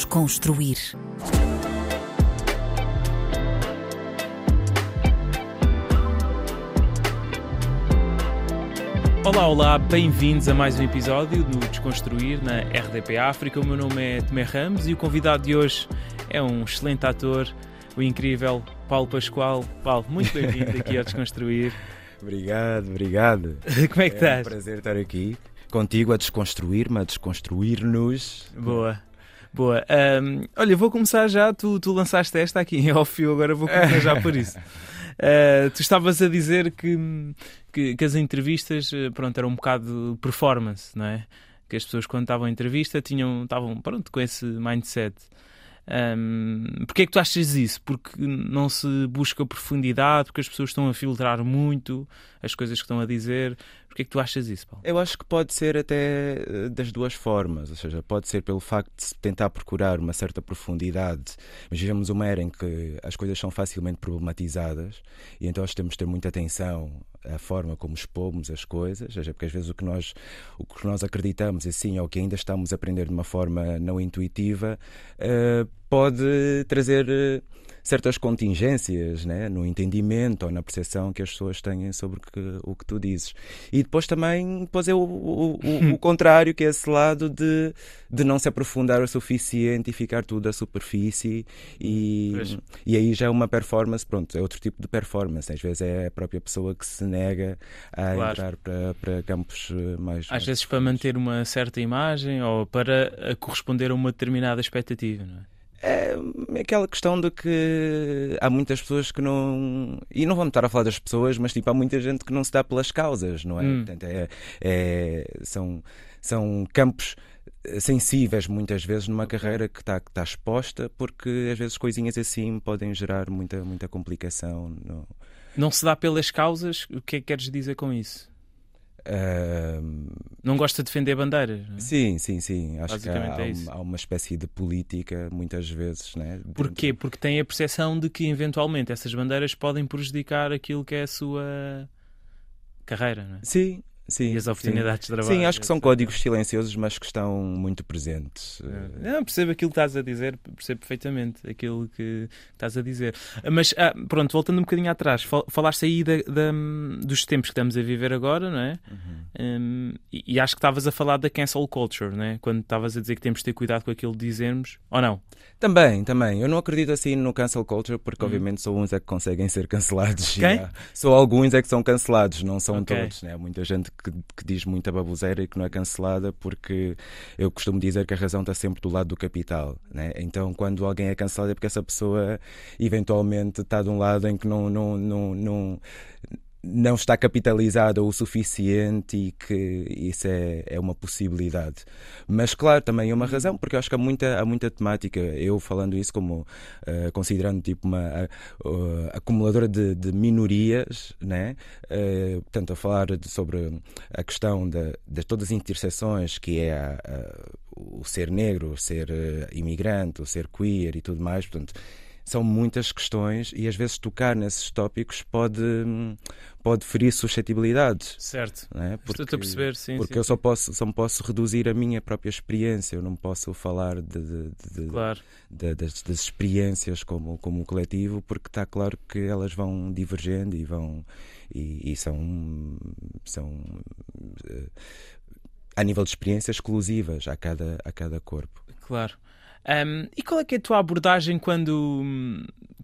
Desconstruir. Olá, olá, bem-vindos a mais um episódio do Desconstruir na RDP África. O meu nome é Tomé Ramos e o convidado de hoje é um excelente ator, o incrível Paulo Pascoal. Paulo, muito bem-vindo aqui ao Desconstruir. Obrigado, obrigado. Como é que É um estás? prazer estar aqui contigo a desconstruir-me, a desconstruir-nos. Boa. Boa. Ahm, olha, vou começar já. Tu, tu lançaste esta aqui em off, eu agora vou começar já por isso. Ah, tu estavas a dizer que, que, que as entrevistas eh, pronto, eram um bocado performance, não é? Que as pessoas, quando estavam em entrevista, tinham, estavam pronto, com esse mindset. Um, Porquê é que tu achas isso? Porque não se busca profundidade, porque as pessoas estão a filtrar muito as coisas que estão a dizer. Porquê é que tu achas isso, Paulo? Eu acho que pode ser até eh, das duas formas, ou seja, pode ser pelo facto de tentar procurar uma certa profundidade, mas vivemos uma era em que as coisas são facilmente problematizadas e então nós temos de ter muita atenção à forma como expomos as coisas, seja, porque às vezes o que nós, o que nós acreditamos assim, ou que ainda estamos a aprender de uma forma não intuitiva, eh, pode trazer eh, certas contingências né, no entendimento ou na percepção que as pessoas têm sobre o que, o que tu dizes. E depois também depois é o, o, o, o contrário, que é esse lado de, de não se aprofundar o suficiente e ficar tudo à superfície e, Pois. e aí já é uma performance, pronto, é outro tipo de performance. Às vezes é a própria pessoa que se nega a Claro. entrar para, para campos eh, mais... Às mais vezes para manter uma certa imagem ou para eh, corresponder a uma determinada expectativa, não é? É aquela questão de que há muitas pessoas que não. E não vamos estar a falar das pessoas, mas tipo, há muita gente que não se dá pelas causas, não é? Hum. Portanto, é, é- são, são campos sensíveis muitas vezes numa carreira que está que tá exposta, porque às vezes coisinhas assim podem gerar muita, muita complicação. No, Não se dá pelas causas, o que é que queres dizer com isso? Não gosta de defender bandeiras, não é? sim, sim, sim. Acho que há, é há uma, espécie de política, muitas vezes, né? Porquê? Porque tem a percepção de que eventualmente essas bandeiras podem prejudicar aquilo que é a sua carreira, não é? Sim, sim. E as sim. oportunidades de trabalho. Sim, acho que são códigos silenciosos, mas que estão muito presentes. Eh, Não, percebo aquilo que estás a dizer, percebo perfeitamente aquilo que estás a dizer. Mas, ah, pronto, voltando um bocadinho atrás, fal- falaste aí da- da- dos tempos que estamos a viver agora, não é? Um, e, acho que estavas a falar da cancel culture, não é? Quando estavas a dizer que temos de ter cuidado com aquilo que dizemos, ou não? Também, também. Eu não acredito assim no cancel culture, porque Uhum. obviamente só uns é que conseguem ser cancelados. Quem? Só alguns é que são cancelados, não são Ok. todos. Né? Muita gente que, que diz muita baboseira e que não é cancelada, porque eu costumo dizer que a razão está sempre do lado do capital. Né? Então, quando alguém é cancelado é porque essa pessoa eventualmente está de um lado em que não. não, não, não não está capitalizada o suficiente e que isso é, é uma possibilidade. Mas, claro, também é uma razão, porque eu acho que há muita, há muita temática. Eu falando isso como eh, considerando tipo uma uh, acumuladora de, de minorias, né? Eh, portanto, a falar de- sobre a questão de, de todas as interseções que é a- a- o ser negro, o ser eh, imigrante, o ser queer e tudo mais, portanto. São muitas questões e às vezes tocar nesses tópicos pode, pode ferir suscetibilidades. Certo. É? Estou-te a perceber, sim. porque sim, eu só posso, só posso reduzir a minha própria experiência, eu não posso falar de, de- de- Claro. das, das experiências como, como coletivo, porque está claro que elas vão divergendo e vão e, e são, são eh, a nível de experiências exclusivas a cada, a cada corpo. Claro. Um, e qual é que é a tua abordagem quando,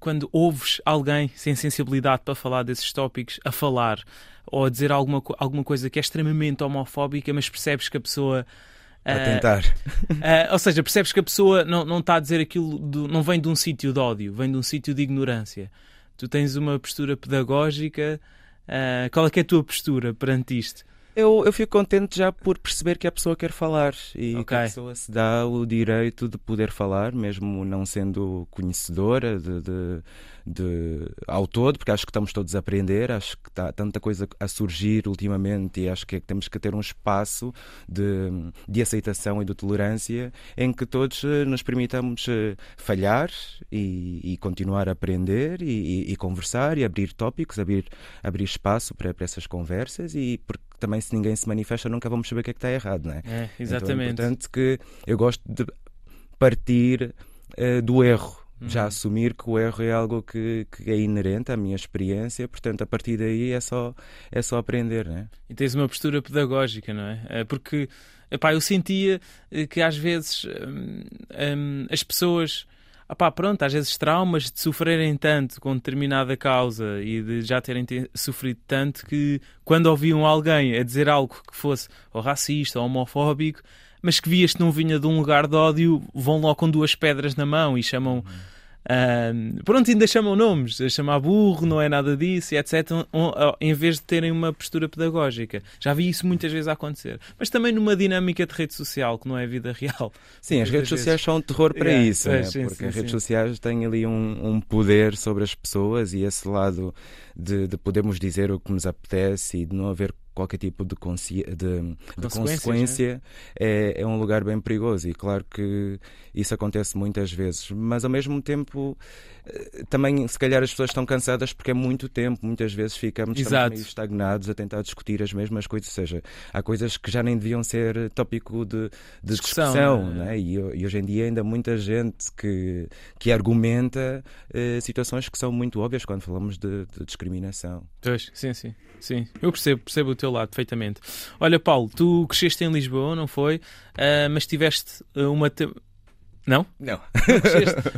quando ouves alguém sem sensibilidade para falar desses tópicos a falar ou a dizer alguma, alguma coisa que é extremamente homofóbica, mas percebes que a pessoa. A ah, tentar. ah, ou seja, percebes que a pessoa não, não está a dizer aquilo, do- não vem de um sítio de ódio, vem de um sítio de ignorância. Tu tens uma postura pedagógica. ah, qual é que é a tua postura perante isto? Eu, eu fico contente já por perceber que a pessoa quer falar e que Ok. a pessoa se dá o direito de poder falar, mesmo não sendo conhecedora de, de, de- ao todo, porque acho que estamos todos a aprender, acho que está tanta coisa a surgir ultimamente e acho que temos que ter um espaço de, de aceitação e de tolerância em que todos eh, nos permitamos eh, falhar e, e continuar a aprender e, e- e conversar e abrir tópicos, abrir, abrir espaço para, para essas conversas e porque também se ninguém se manifesta nunca vamos saber o que é que está errado, não é? É, Então é exatamente. importante que eu gosto de partir uh, do erro. Uhum. Já assumir que o erro é algo que, que é inerente à minha experiência, portanto, a partir daí é só, é só aprender, não é? E tens uma postura pedagógica, não é? Eh, porque epá, eu sentia eh, que às vezes hum, hum, as pessoas. Epá, pronto, às vezes traumas de sofrerem tanto com determinada causa e de já terem te- sofrido tanto que quando ouviam alguém a dizer algo que fosse ou racista ou homofóbico, mas que vias que não vinha de um lugar de ódio, vão logo com duas pedras na mão e chamam. Ahm, pronto, ainda chamam nomes, a chamar burro, não é nada disso, etc. um- um- Em vez de terem uma postura pedagógica. Já vi isso muitas vezes a acontecer. Mas também numa dinâmica de rede social, que não é vida real. Sim, as redes sociais vezes. são um terror para Yeah, isso, né? sim, porque sim, as redes sim. sociais têm ali um, um poder sobre as pessoas e esse lado de, de podermos dizer o que nos apetece e de não haver qualquer tipo de, de, de consequência é, é um lugar bem perigoso e claro que isso acontece muitas vezes, mas ao mesmo tempo eh, também se calhar as pessoas estão cansadas porque é muito tempo, muitas vezes ficamos meio estagnados a tentar discutir as mesmas coisas, ou seja, há coisas que já nem deviam ser tópico de, de Discussão, discussão, né? né? E, e hoje em dia ainda há muita gente que, que argumenta eh, situações que são muito óbvias quando falamos de, de discriminação. Pois, sim, sim. Sim, eu percebo, percebo o teu lado perfeitamente. Olha, Paulo, tu cresceste em Lisboa, não foi? Ah, mas tiveste ah, uma. te- Não? Não.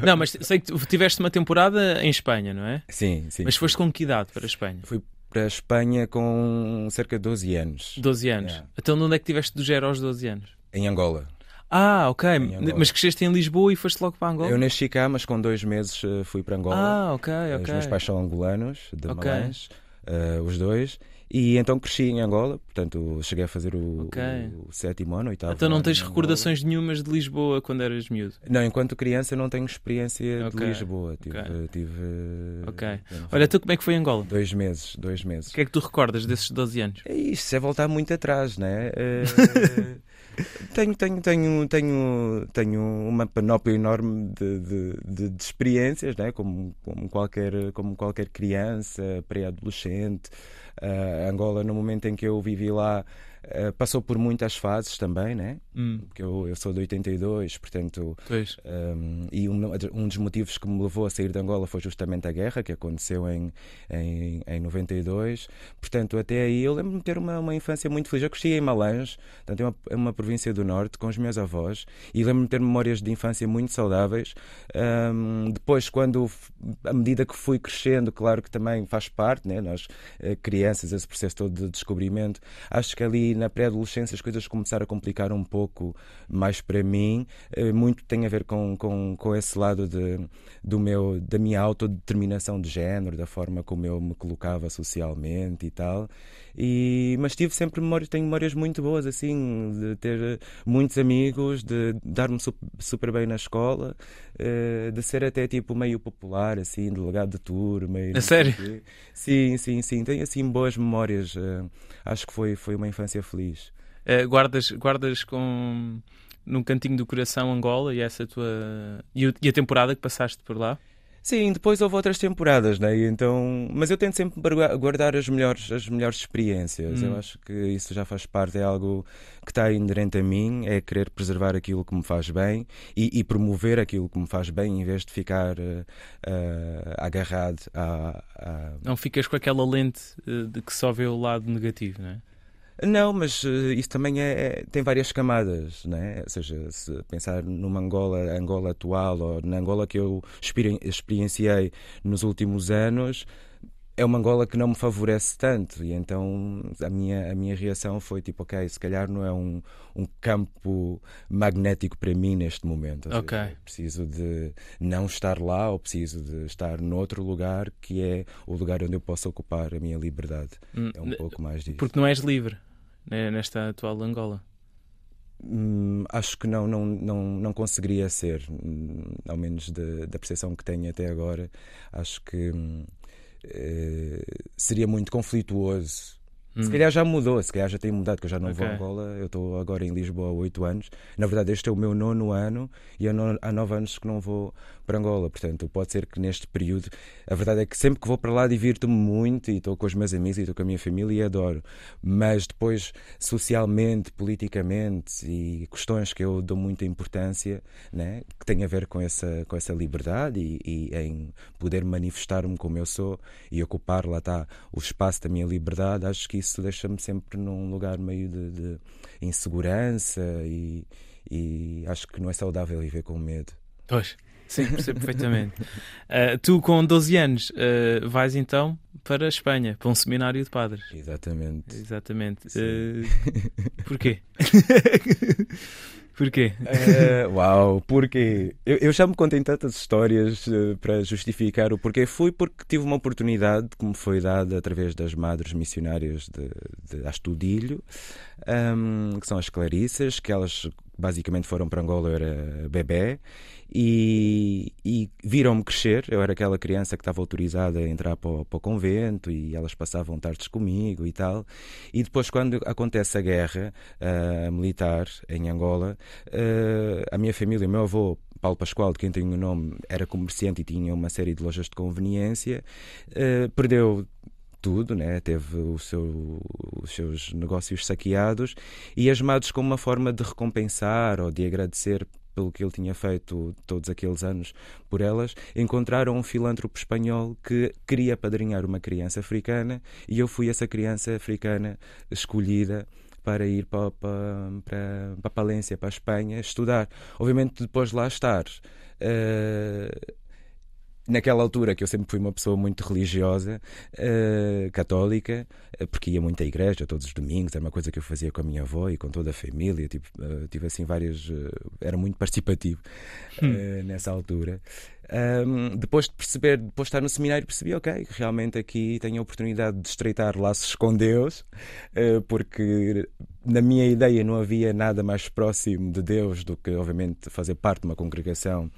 Não, mas sei que tiveste uma temporada em Espanha, não é? Sim, sim. Mas foste com que idade para a Espanha? Fui para a Espanha com cerca de 12 anos, 12 anos. Yeah. Então, onde é que tiveste do 0 aos 12 anos? em Angola. Ah, ok. Mas cresceste em Lisboa e foste logo para Angola? Eu nasci cá, mas com dois meses eh, fui para Angola. Ah, ok, Os ok. meus pais são angolanos, de Ok. Malães, eh, os dois. E então cresci em Angola, portanto cheguei a fazer o, Ok. o sétimo ano, oitavo Então não tens recordações nenhumas de Lisboa quando eras miúdo? Não, enquanto criança não tenho experiência Ok, de Lisboa. Tive, ok. tive Ok. tenho Olha, tu como é que foi Angola? dois meses, dois meses. O que é que tu recordas desses 12 anos? É isto, é voltar muito atrás, né? Eh, tenho, tenho, tenho, tenho, tenho uma panóplia enorme de, de, de- de experiências, né? como, como, qualquer, como qualquer criança, pré-adolescente. Eh, Angola, no momento em que eu vivi lá, eh, passou por muitas fases também, né? Hum, Porque eu, eu sou de 82, portanto. Um, e um, um dos motivos que me levou a sair de Angola foi justamente a guerra que aconteceu em, em, em 92. Portanto, até aí eu lembro-me de ter uma, uma infância muito feliz. Eu cresci em Malange, portanto, é uma, é uma província do norte, com os meus avós, e lembro-me de ter memórias de infância muito saudáveis. Um, depois, quando, à medida que fui crescendo, claro que também faz parte, né? nós, eh, crianças, esse processo todo de descobrimento, acho que ali na pré-adolescência as coisas começaram a complicar um pouco mais para mim. Eh, Muito tem a ver com, com, com esse lado de, do meu, da minha autodeterminação de género, da forma como eu me colocava socialmente e tal. E, mas tive sempre memórias, tenho memórias muito boas, assim, de ter muitos amigos, de dar-me sup- super bem na escola, eh, de ser até tipo meio popular, assim, delegado de tour, meio. A sério? Sim, sim, sim. Tenho assim boas memórias. eh, acho que foi, foi uma infância feliz. Eh, guardas, guardas com num cantinho do coração Angola e essa tua e a temporada que passaste por lá? Sim, depois houve outras temporadas, né? E então, mas eu tento sempre guardar as melhores, as melhores experiências. Hum. Eu acho que isso já faz parte, é algo que está inerente a mim, é querer preservar aquilo que me faz bem e, e promover aquilo que me faz bem, em vez de ficar eh, agarrado a, a- Não ficas com aquela lente eh, de que só vê o lado negativo, não é? Não, mas eh, isso também é, é- tem várias camadas, né? Ou seja, se pensar numa Angola, Angola atual ou na Angola que eu experi- experienciei nos últimos anos, é uma Angola que não me favorece tanto. E então a minha, a minha reação foi tipo, ok, se calhar não é um, um campo magnético para mim neste momento. Ou seja, Ok. preciso de não estar lá ou preciso de estar noutro lugar que é o lugar onde eu posso ocupar a minha liberdade. Hum, É um pouco mais disso. Porque não és livre nesta atual Angola. Hum, acho que não, não, não, não conseguiria ser, hum, ao menos de- da percepção que tenho até agora. Acho que hum, eh, seria muito conflituoso Hum. Se calhar já mudou, se calhar já tem mudado, que eu já não okay. vou a Angola, eu estou agora em Lisboa há oito anos. Na verdade, este é o meu nono ano e há nove anos que não vou para Angola. Portanto, pode ser que neste período, a verdade é que sempre que vou para lá divirto-me muito e estou com os meus amigos e estou com a minha família e adoro. Mas depois, socialmente, politicamente e questões que eu dou muita importância, né, que têm a ver com essa, com essa liberdade e, e em poder manifestar-me como eu sou e ocupar, lá está, o espaço da minha liberdade, acho que isso deixa-me sempre num lugar meio de, de insegurança e, e acho que não é saudável viver com medo. Pois. Sim, percebo perfeitamente. Uh, tu, com 12 anos, uh, vais então para a Espanha, para um seminário de padres. Exatamente. Exatamente. Uh, porquê? porquê? uau, porquê? Eu, eu já me contei tantas histórias para justificar o porquê. Fui porque tive uma oportunidade que me foi dada através das madres missionárias de, de Astudilho, um, que são as Clarissas, que elas basicamente foram para Angola, eu era bebê, e, e viram-me crescer. Eu era aquela criança que estava autorizada a entrar para o, para o, convento e elas passavam tardes comigo e tal. E depois, quando acontece a guerra uh, militar em Angola, uh, a minha família, o meu avô, Paulo Pascoal, de quem tenho o nome, era comerciante e tinha uma série de lojas de conveniência, uh, perdeu tudo, né? teve seu, os seus negócios saqueados e asmados como uma forma de recompensar ou de agradecer pelo que ele tinha feito todos aqueles anos por elas, encontraram um filântropo espanhol que queria padrinhar uma criança africana e eu fui essa criança africana escolhida para ir para, para, para, para Palência, para a Espanha, estudar. Obviamente, depois de lá estar. Uh, naquela altura que eu sempre fui uma pessoa muito religiosa, uh, católica, uh, porque ia muito à igreja todos os domingos, era uma coisa que eu fazia com a minha avó e com toda a família, tipo, uh, tive assim várias. era muito participativo hum. nessa altura. Um, depois de perceber, depois de estar no seminário, percebi, ok, realmente aqui tenho a oportunidade de estreitar laços com Deus, porque na minha ideia não havia nada mais próximo de Deus do que, obviamente, fazer parte de uma congregação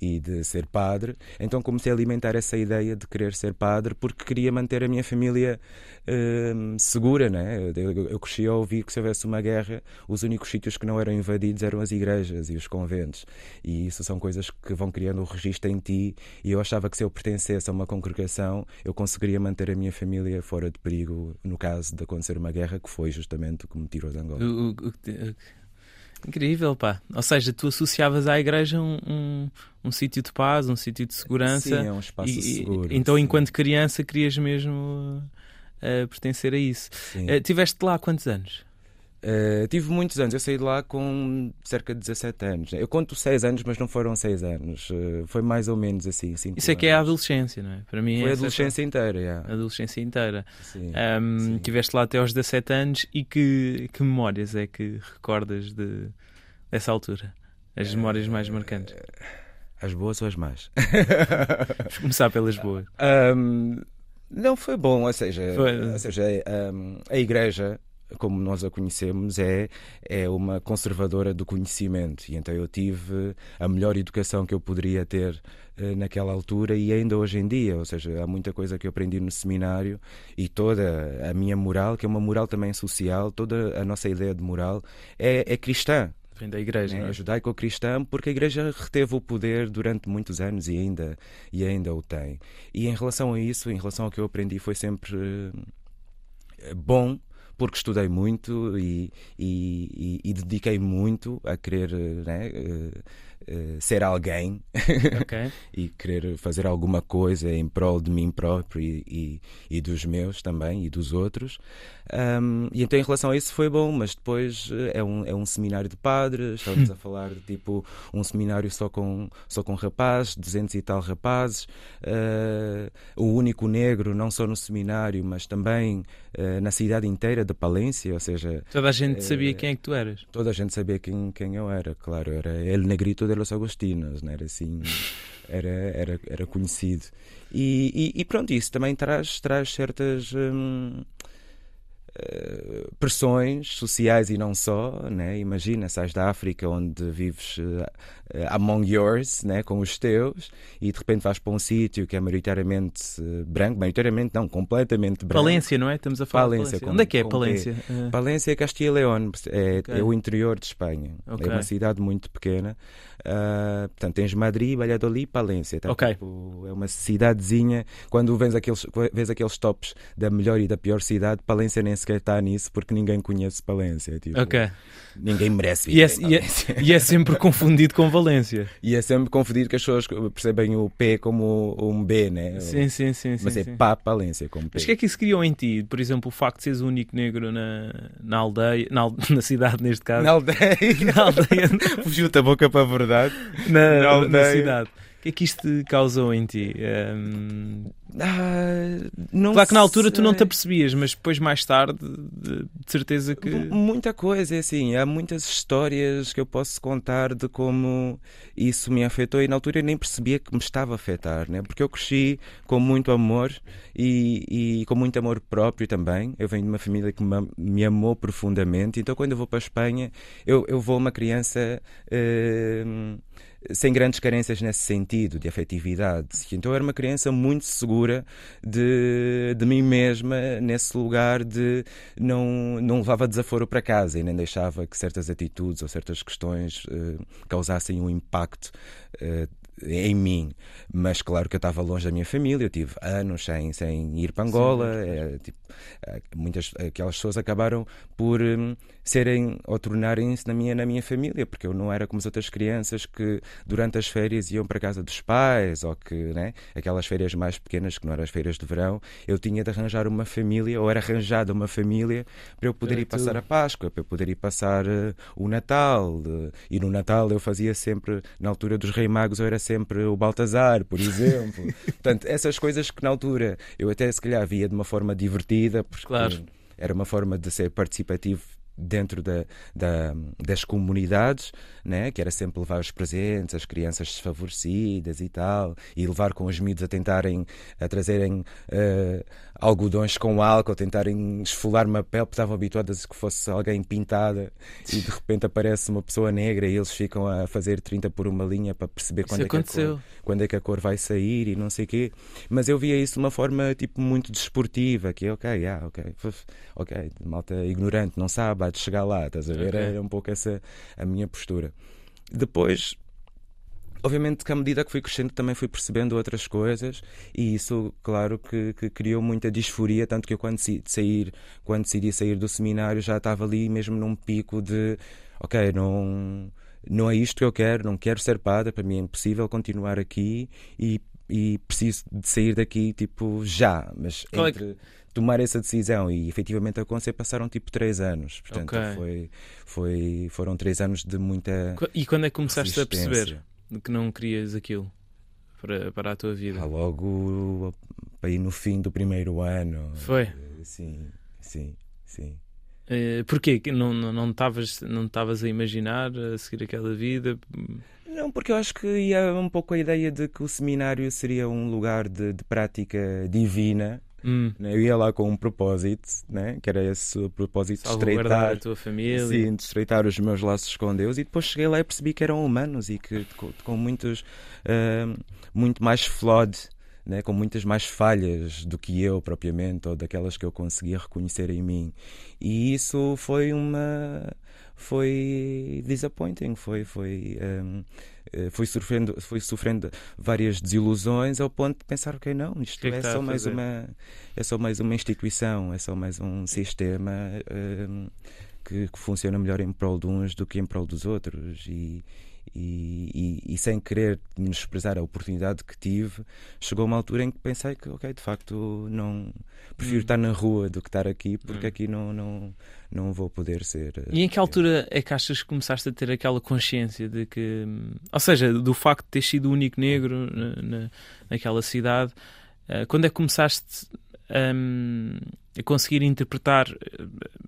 e de ser padre. Então comecei a alimentar essa ideia de querer ser padre porque queria manter a minha família uh, segura. Né? Eu, eu cresci a ouvir que se houvesse uma guerra, os únicos sítios que não eram invadidos eram as igrejas e os conventos. E isso são coisas que vão criando o registro em ti. E eu achava que se eu pertencesse a uma congregação, eu conseguiria manter a minha família fora de perigo no caso de acontecer uma guerra, que foi justamente o que me tirou de Angola. O, o, Incrível, pá. Ou seja, tu associavas à igreja um, um, um sítio de paz, um sítio de segurança. Sim, é um espaço e, seguro. Então, sim. enquanto criança, querias mesmo uh, pertencer a isso. Uh, tiveste lá quantos anos? Uh, tive muitos anos, eu saí de lá com cerca de 17 anos. Eu conto 6 anos, mas não foram 6 anos. Uh, foi mais ou menos assim. Isso é que é a adolescência, não é? Para mim foi é a adolescência inteira. Yeah. A adolescência inteira. Sim, um, sim. Tiveste lá até aos 17 anos e que, que memórias é que recordas de, dessa altura? As memórias mais marcantes? As boas ou as más? Vamos começar pelas boas. Um, não foi bom, ou seja, foi. Ou seja um, a igreja como nós a conhecemos, é, é uma conservadora do conhecimento. E então eu tive a melhor educação que eu poderia ter eh, naquela altura e ainda hoje em dia. Ou seja, há muita coisa que eu aprendi no seminário e toda a minha moral, que é uma moral também social, toda a nossa ideia de moral é, é cristã. Vem da igreja, é, é? judaico-cristã, porque a igreja reteve o poder durante muitos anos e ainda, e ainda o tem. E em relação a isso, em relação ao que eu aprendi, foi sempre eh, bom porque estudei muito e, e, e, e dediquei muito a querer né, uh, ser alguém okay. e querer fazer alguma coisa em prol de mim próprio e, e, dos meus também e dos outros. Um, e então, em relação a isso, foi bom, mas depois eh, é um, é um seminário de padres. Estávamos a falar de tipo um seminário só com, só com rapazes, 200 e tal rapazes. Uh, o único negro, não só no seminário, mas também uh, na cidade inteira de Palência. Ou seja, toda a gente sabia quem é que tu eras. Toda a gente sabia quem, quem eu era, claro. Era El Negrito de los Agostinos, não era assim. Era, era, era conhecido. E, e, e pronto, isso também traz, traz certas. Hum, uh, pressões sociais e não só, né? Imagina, sais da África onde vives uh, among yours, né? Com os teus e de repente vais para um sítio que é maioritariamente branco, maioritariamente não, completamente branco. Palência, não é? Estamos a falar Palência, de Palência. Onde é que é Palência? Palência é Castilla e León, é, okay. é, o interior de Espanha. Okay. É uma cidade muito pequena. Uh, portanto, tens Madrid, Valladolid, Palência. Tá? Okay. Tipo, é uma cidadezinha. Quando vês aqueles, vês aqueles tops da melhor e da pior cidade, Palência nem sequer está nisso porque ninguém conhece Palência. Tipo. Ninguém merece e é, e, é, e é, sempre confundido com Valência. E é sempre confundido que as pessoas percebem o P como um B, né? Sim, sim, sim. Mas sim, é sim. pá Palência como P. Mas o que é que isso criou em ti? Por exemplo, o facto de seres o único negro na, na aldeia, na, na cidade neste caso. Na aldeia. na aldeia. Fugiu-te a boca para a verdade. Na, na, na cidade que é que isto causou em ti? Um... Ah, claro que na altura tu não te apercebias, mas depois, mais tarde, de, de, certeza que. Muita coisa, é assim. Há muitas histórias que eu posso contar de como isso me afetou e na altura eu nem percebia que me estava a afetar, né? porque eu cresci com muito amor e, e com muito amor próprio também. Eu venho de uma família que me, me amou profundamente, então quando eu vou para a Espanha, eu, eu vou uma criança. Uh, sem grandes carências nesse sentido, de afetividade. Então eu era uma criança muito segura de, de mim mesma, nesse lugar de não, não levava desaforo para casa e nem deixava que certas atitudes ou certas questões uh, causassem um impacto uh, em mim, mas claro que eu estava longe da minha família, eu tive anos sem, sem ir para Angola, é, tipo, eh, muitas aquelas pessoas acabaram por um, serem ou tornarem-se na minha, na minha família, porque eu não era como as outras crianças que durante as férias iam para casa dos pais, ou que, né, aquelas férias mais pequenas, que não eram as férias de verão, eu tinha de arranjar uma família, ou era arranjada uma família para eu poder ir passar a Páscoa, para eu poder ir passar uh, o Natal, uh, e no Natal eu fazia sempre, na altura dos Rei Magos, eu era sempre o Baltazar, por exemplo. Portanto, essas coisas que na altura eu até se calhar via de uma forma divertida, porque claro. era uma forma de ser participativo dentro da, da, das comunidades, né? que era sempre levar os presentes, as crianças desfavorecidas e tal, e levar com os miúdos a tentarem, a trazerem uh, algodões com álcool, tentarem esfolar uma pele, porque estavam habituadas a que fosse alguém pintada e de repente aparece uma pessoa negra e eles ficam a fazer 30 por uma linha para perceber quando é, que a cor, quando é que a cor vai sair e não sei o quê. Mas eu via isso de uma forma tipo muito desportiva, que é ok, yeah, ok, ok, malta ignorante, não sabe, de chegar lá, estás a ver? Okay. Era um pouco essa a minha postura. Depois obviamente que à medida que fui crescendo também fui percebendo outras coisas e isso, claro, que, que criou muita disforia, tanto que eu quando decidi sair, quando decidi sair do seminário já estava ali mesmo num pico de ok, não, não é isto que eu quero, não quero ser padre, para mim é impossível continuar aqui e, e preciso de sair daqui tipo já, mas Qual entre... Tomar essa decisão e efetivamente acontecer passaram tipo três anos portanto okay. foi, foi foram três anos de muita e quando é que começaste a perceber que não querias aquilo para, para a tua vida? Ah, logo aí no fim do primeiro ano. Foi? Sim, sim, sim. Uh, porquê? Não não estavas não estavas a imaginar a seguir aquela vida? Não, porque eu acho que ia um pouco a ideia de que o seminário seria um lugar de, de prática divina Hum. Né? Eu ia lá com um propósito, né? que era esse o propósito de estreitar a tua família. Sim, de estreitar os meus laços com Deus. E depois cheguei lá e percebi que eram humanos e que com, com muitos, uh, muito mais flawed, né? com muitas mais falhas do que eu propriamente, ou daquelas que eu conseguia reconhecer em mim. E isso foi uma. Foi disappointing, foi. foi um, eh, fui sofrendo, fui sofrendo várias desilusões ao ponto de pensar, ok, não, isto que é, é, só mais uma é só mais uma instituição, é só mais um sistema um, que, que, funciona melhor em prol de uns do que em prol dos outros e, e, e, e, sem querer menosprezar a oportunidade que tive, chegou uma altura em que pensei que, ok, de facto, não prefiro hum. estar na rua do que estar aqui, porque hum. aqui não, não, não vou poder ser. E em que altura é que achas que começaste a ter aquela consciência de que, ou seja, do facto de ter sido o único negro na, na naquela cidade, uh, quando é que começaste um, a conseguir interpretar,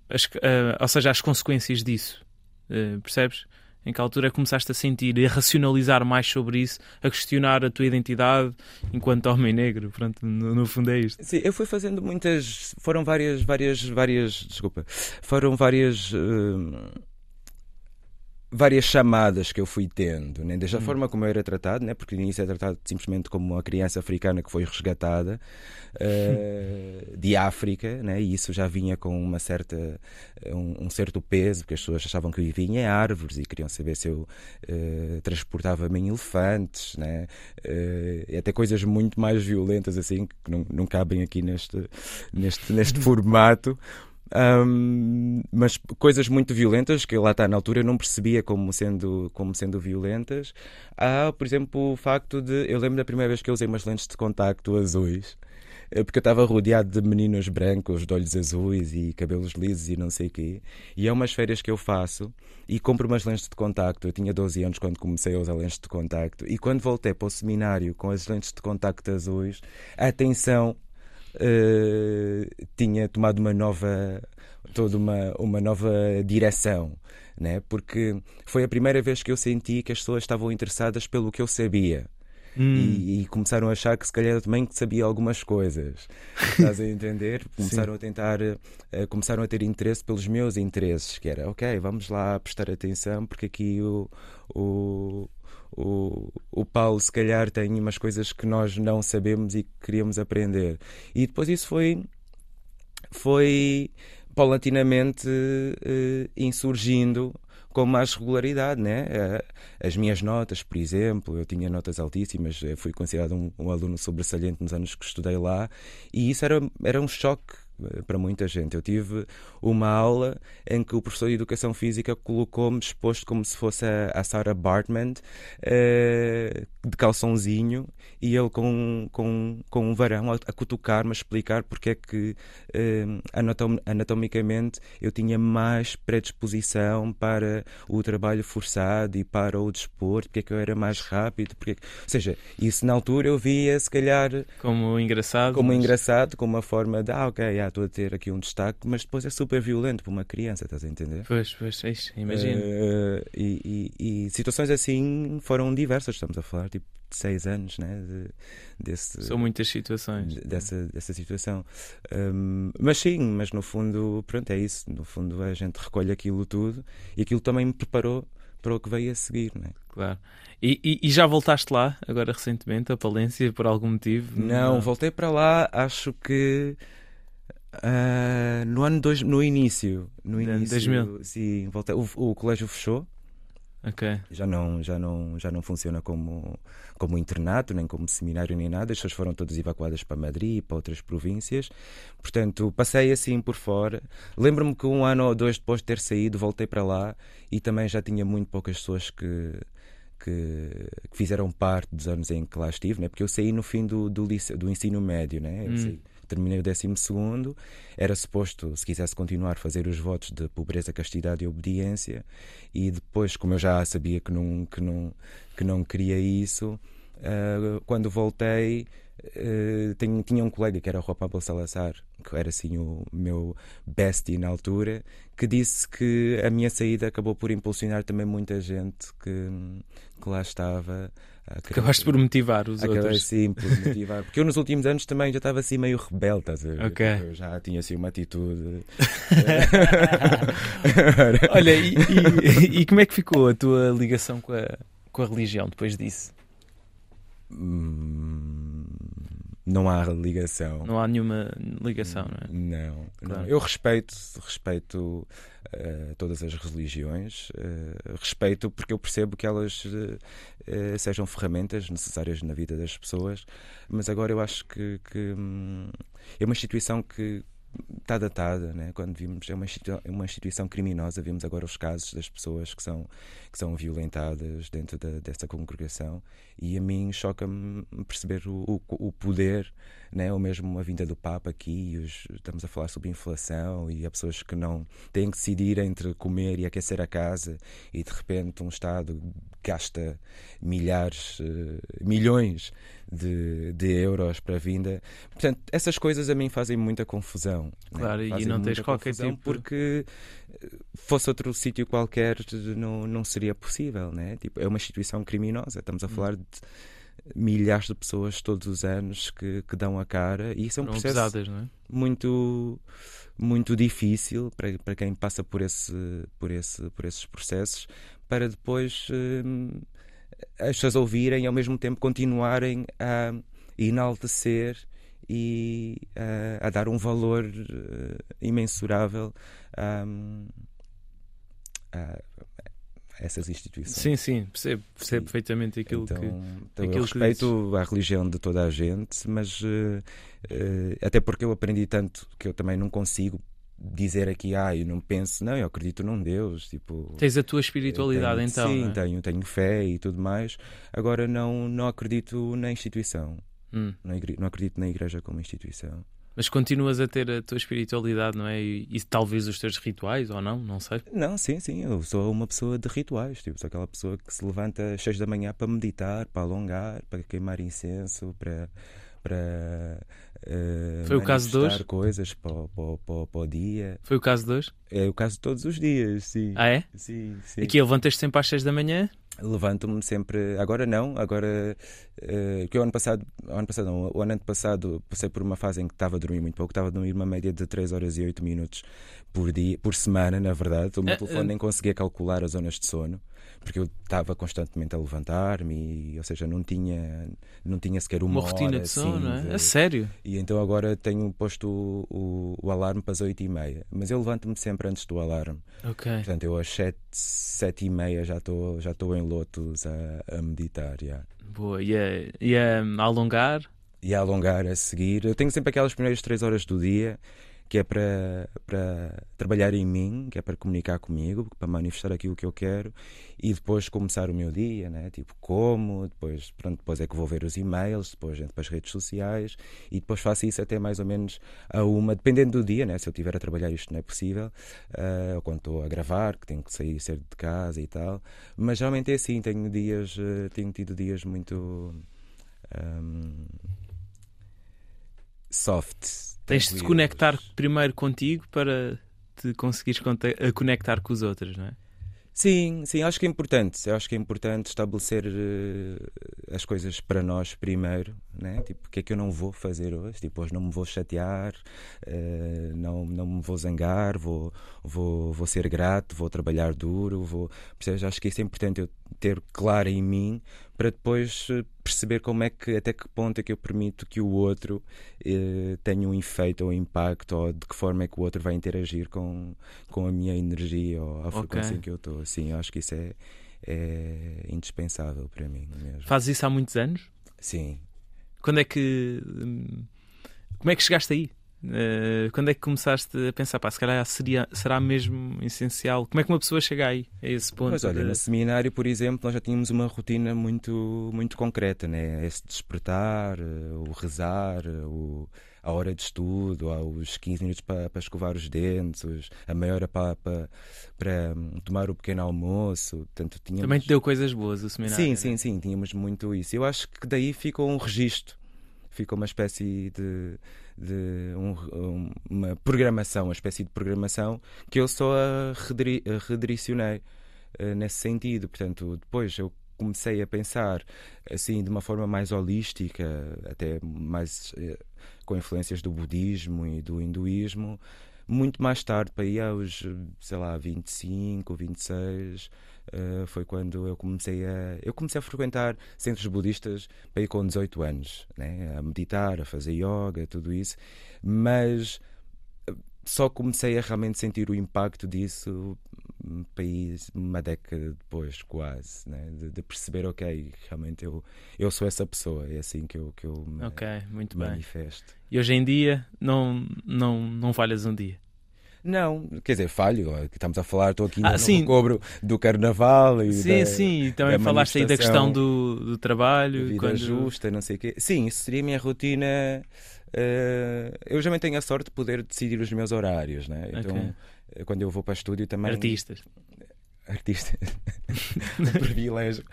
as, uh, ou seja, as consequências disso? Uh, percebes? Em que altura começaste a sentir e a racionalizar mais sobre isso, a questionar a tua identidade enquanto homem negro? Pronto, no, no fundo é isto. Sim, eu fui fazendo muitas. Foram várias, várias, várias. Desculpa. Foram várias. Uh várias chamadas que eu fui tendo, né? desde a hum. forma como eu era tratado, né? porque no início é tratado simplesmente como uma criança africana que foi resgatada uh, de África, né? e isso já vinha com uma certa, um, um, certo peso, porque as pessoas achavam que eu vivia em árvores e queriam saber se eu uh, transportava-me em elefantes, né? Uh, e até coisas muito mais violentas assim, que não, não cabem aqui neste, neste, neste formato. Um, mas coisas muito violentas que lá está na altura eu não percebia como sendo como sendo violentas. Há por exemplo o facto de eu lembro da primeira vez que eu usei umas lentes de contacto azuis eh, porque eu estava rodeado de meninos brancos de olhos azuis e cabelos lisos e não sei o quê e é umas férias que eu faço e compro umas lentes de contacto. Eu tinha 12 anos quando comecei a usar lentes de contacto e quando voltei para o seminário com as lentes de contacto azuis atenção uh, tinha tomado uma nova toda uma, uma nova direção né? porque foi a primeira vez que eu senti que as pessoas estavam interessadas pelo que eu sabia Hum. E, e, começaram a achar que se calhar eu também sabia algumas coisas. Estás a entender? Começaram a tentar, uh, começaram a ter interesse pelos meus interesses, que era, ok, vamos lá prestar atenção, porque aqui o, o, o, o Paulo se calhar tem umas coisas que nós não sabemos e que queríamos aprender. E depois isso foi foi paulatinamente uh, insurgindo com mais regularidade, né? Eh, as minhas notas, por exemplo, eu tinha notas altíssimas, fui considerado um, um aluno sobressalente nos anos que estudei lá, e isso era, era um choque para muita gente. Eu tive uma aula em que o professor de Educação Física colocou-me exposto como se fosse a, a Sarah Bartman uh, de calçãozinho e ele com, com, com um varão a, a cutucar-me, a explicar porque é que uh, anatom, anatomicamente eu tinha mais predisposição para o trabalho forçado e para o desporto, porque é que eu era mais rápido, porque ou seja, isso na altura eu via se calhar como engraçado, como mas... engraçado, como uma forma de ah, ok, estou a ter aqui um destaque, mas depois é super violento para uma criança, estás a entender? Pois, pois, é isso, imagino. Uh, e, e, e, situações assim foram diversas, estamos a falar tipo de seis anos, né? De, desse, São muitas situações. Dessa, dessa situação. Um, mas sim, mas no fundo, pronto, é isso. No fundo, a gente recolhe aquilo tudo e aquilo também me preparou para o que veio a seguir, né? Claro. E, e, e, já voltaste lá, agora recentemente, a Palência, por algum motivo? Não, Não. voltei para lá, acho que Uh, no ano dois, no início, no início, 2000. sim, voltei, o, o colégio fechou. Okay. Já não, já não, já não funciona como como internato, nem como seminário nem nada. As pessoas foram todas evacuadas para Madrid para outras províncias. Portanto, passei assim por fora. Lembro-me que um ano ou dois depois de ter saído, voltei para lá e também já tinha muito poucas pessoas que que, que, fizeram parte dos anos em que lá estive, né? porque eu saí no fim do, do, do ensino médio, né? Hum. Saí, terminei o 12, era suposto, se quisesse continuar, fazer os votos de pobreza, castidade e obediência, e depois, como eu já sabia que não, que não, que não queria isso, uh, quando voltei. Uh, tinha, tinha um colega que era o Juan Pablo Salazar, que era assim o meu bestie na altura, que disse que a minha saída acabou por impulsionar também muita gente que, que lá estava Acabaste por motivar os Acabei, outros. sim, por motivar. Porque eu nos últimos anos também já estava assim meio rebelde, estás a ver? Okay. Eu já tinha assim uma atitude. Olha, e, e, e, como é que ficou a tua ligação com a, com a religião depois disso? Hum, não há ligação. Não há nenhuma ligação, não é? Não. Claro. não. Eu respeito, respeito uh, todas as religiões, uh, respeito porque eu percebo que elas uh, sejam ferramentas necessárias na vida das pessoas, mas agora eu acho que, que hum, é uma instituição que está datada, né? quando vimos, é uma, é uma instituição criminosa, vimos agora os casos das pessoas que são, que são violentadas dentro da, dessa congregação e a mim choca-me perceber o, o, o, poder, né? ou mesmo a vinda do Papa aqui, os, estamos a falar sobre inflação e há pessoas que não têm que decidir entre comer e aquecer a casa e de repente um Estado gasta milhares, uh, milhões de, de euros para a vinda. Portanto, essas coisas a mim fazem muita confusão. Né? Claro, e Fazem não tens qualquer tipo- Porque eh, fosse outro sítio qualquer não, não seria possível, né? Tipo, é uma instituição criminosa. Estamos Hum. a falar de milhares de pessoas todos os anos que, que dão a cara e isso é um Não processo pesadas, é? muito muito difícil para, para quem passa por esse por esse por esses processos para depois hum, as pessoas ouvirem e ao mesmo tempo continuarem a enaltecer e a, a dar um valor eh, imensurável hum, a, a essas instituições. Sim, sim, percebo, percebo Sim. perfeitamente aquilo então, que. então aquilo eu que respeito a religião de toda a gente, mas eh, até porque eu aprendi tanto que eu também não consigo dizer aqui, ah, eu não penso, não, eu acredito num Deus, tipo. Tens a tua espiritualidade tenho- então. Sim, é? tenho, tenho fé e tudo mais. Agora não, não acredito na instituição. Hum. Não, acredito na igreja como instituição. Mas continuas a ter a tua espiritualidade, não é? E, e talvez os teus rituais ou não, não sei. Não, sim, sim, eu sou uma pessoa de rituais, tipo, sou aquela pessoa que se levanta às seis da manhã para meditar, para alongar, para queimar incenso, para. para eh, Foi o caso de hoje? coisas para, o- para, para, para o dia. Foi o caso de hoje? É o caso de todos os dias, sim. Ah, é? Sim, sim. Aqui levantas-te sempre às 6 da manhã? Levanto-me sempre. Agora não, agora. eh, que o ano passado. O ano passado não, o ano antepassado passei por uma fase em que estava a dormir muito pouco. Estava a dormir uma média de 3 horas e 8 minutos por dia, por semana, na verdade. O meu Eh, telefone eh. nem conseguia calcular as zonas de sono. Porque eu estava constantemente a levantar-me, ou seja, não tinha, não tinha sequer uma, Uma, rotina hora, de sono, assim, não é? de- A sério? E então agora tenho posto o, o, o alarme para as 8 e meia. Mas eu levanto-me sempre antes do alarme. Ok. Portanto, eu às 7, 7 e meia já estou já estou em lotos a, a meditar. já. Boa. E a, e a alongar? E a alongar a seguir. Eu tenho sempre aquelas primeiras 3 horas do dia que é para, para trabalhar em mim, que é para comunicar comigo, para manifestar aquilo que eu quero e depois começar o meu dia, né? tipo como, depois, pronto, depois é que vou ver os e-mails, depois entro para as redes sociais e depois faço isso até mais ou menos a uma, dependendo do dia, né? se eu estiver a trabalhar isto não é possível, ah, ou quando estou a gravar, que tenho que sair cedo de casa e tal, mas geralmente é assim, tenho dias, eh, tenho tido dias muito ahm, soft. Tens de te conectar primeiro contigo para te conseguires a conectar com os outros, não é? Sim, sim, acho que é importante. Eu acho que é importante estabelecer eh, as coisas para nós primeiro, né? Tipo, o que é que eu não vou fazer hoje? Tipo, hoje não me vou chatear, eh, não, não me vou zangar, vou, vou, vou ser grato, vou trabalhar duro, vou. Percebes? Acho que isso é importante eu ter claro em mim para depois eh, perceber como é que, até que ponto é que eu permito que o outro eh, tenha um efeito ou impacto, ou de que forma é que o outro vai interagir com, com a minha energia ou a frequência em que eu estou. Sim, eu acho que isso é, é indispensável para mim mesmo. Fazes isso há muitos anos? Sim. Quando é que. hum, Como é que chegaste aí? Eh, quando é que começaste a pensar, pá, se calhar seria, será mesmo essencial? Como é que uma pessoa chega aí, a esse ponto? Mas olha, de- no seminário, por exemplo, nós já tínhamos uma rotina muito, muito concreta, né? Esse despertar, eh, o rezar, eh, o, a hora de estudo, os 15 minutos para, para escovar os dentes, os- a meia hora para, para, para hum, tomar o pequeno almoço. Portanto, tínhamos... Também te deu coisas boas o seminário. Sim, né? sim, sim, tínhamos muito isso. Eu acho que daí ficou um registro, ficou uma espécie de, de um- um- uma programação, uma espécie de programação que eu só a redirecionei eh, nesse sentido. Portanto, depois eu comecei a pensar assim de uma forma mais holística, até mais eh, com influências do budismo e do hinduísmo, muito mais tarde, para ir aos, sei lá, 25, 26, eh, foi quando eu comecei a eu comecei a frequentar centros budistas ir com 18 anos, né? a meditar, a fazer yoga, tudo isso, mas eh, só comecei a realmente sentir o impacto disso hum, ir uma década depois, quase, né? de, de perceber, ok, realmente eu, eu sou essa pessoa, é assim que eu, que eu me Ok, muito bem. manifesto. E hoje em dia não, não, não falhas um dia. Não, quer dizer, falho, estamos a falar, estou aqui Ah, no sim. recobro do carnaval e Sim, da, sim, e também falaste aí da questão do, do trabalho. vida quando... justa, não sei o quê. Sim, isso seria a minha rotina. eh, eu também tenho a sorte de poder decidir os meus horários, né? Então, Ok. eh, quando eu vou para estúdio também. Artistas. artista. privilégio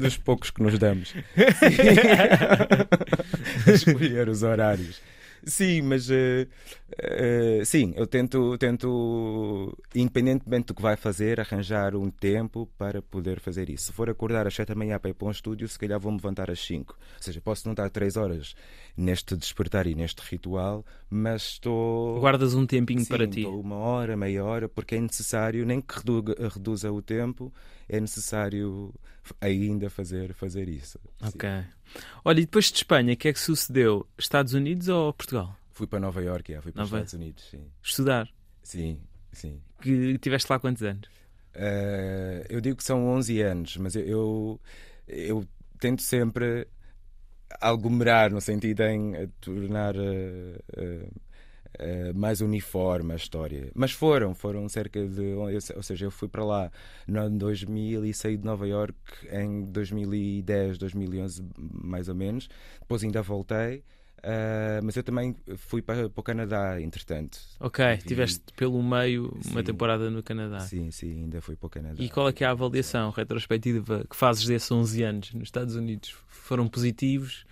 dos poucos que nos damos. Escolher os horários. Sim, mas uh, uh, sim, eu tento, tento, independentemente do que vai fazer, arranjar um tempo para poder fazer isso. Se for acordar às 7 da manhã para ir para um estúdio, se calhar vou-me levantar às 5. Ou seja, posso não estar 3 horas neste despertar e neste ritual, mas estou. Guardas um tempinho sim, para ti. Uma hora, meia hora, porque é necessário, nem que reduza o tempo, é necessário ainda fazer, fazer isso. Ok. Sim. Olha, e depois de Espanha, o que é que sucedeu? Estados Unidos ou Portugal? Fui para Nova Iorque, fui para os Estados Unidos, sim. Estudar? Sim, sim. Que tiveste lá quantos anos? Uh, eu digo que são 11 anos, mas eu, eu, eu tento sempre aglomerar no sentido em tornar uh, uh, uh, mais uniforme a história. Mas foram, foram cerca de. Ou seja, eu fui para lá no 2000 e saí de Nova York em 2010, 2011, mais ou menos. Depois ainda voltei. Uh, mas eu também fui para, para o Canadá, entretanto. Ok, e... tiveste pelo meio uma sim, temporada no Canadá. Sim, sim, ainda fui para o Canadá. E qual é que é a avaliação retrospectiva que fazes desses 11 anos nos Estados Unidos? Foram positivos?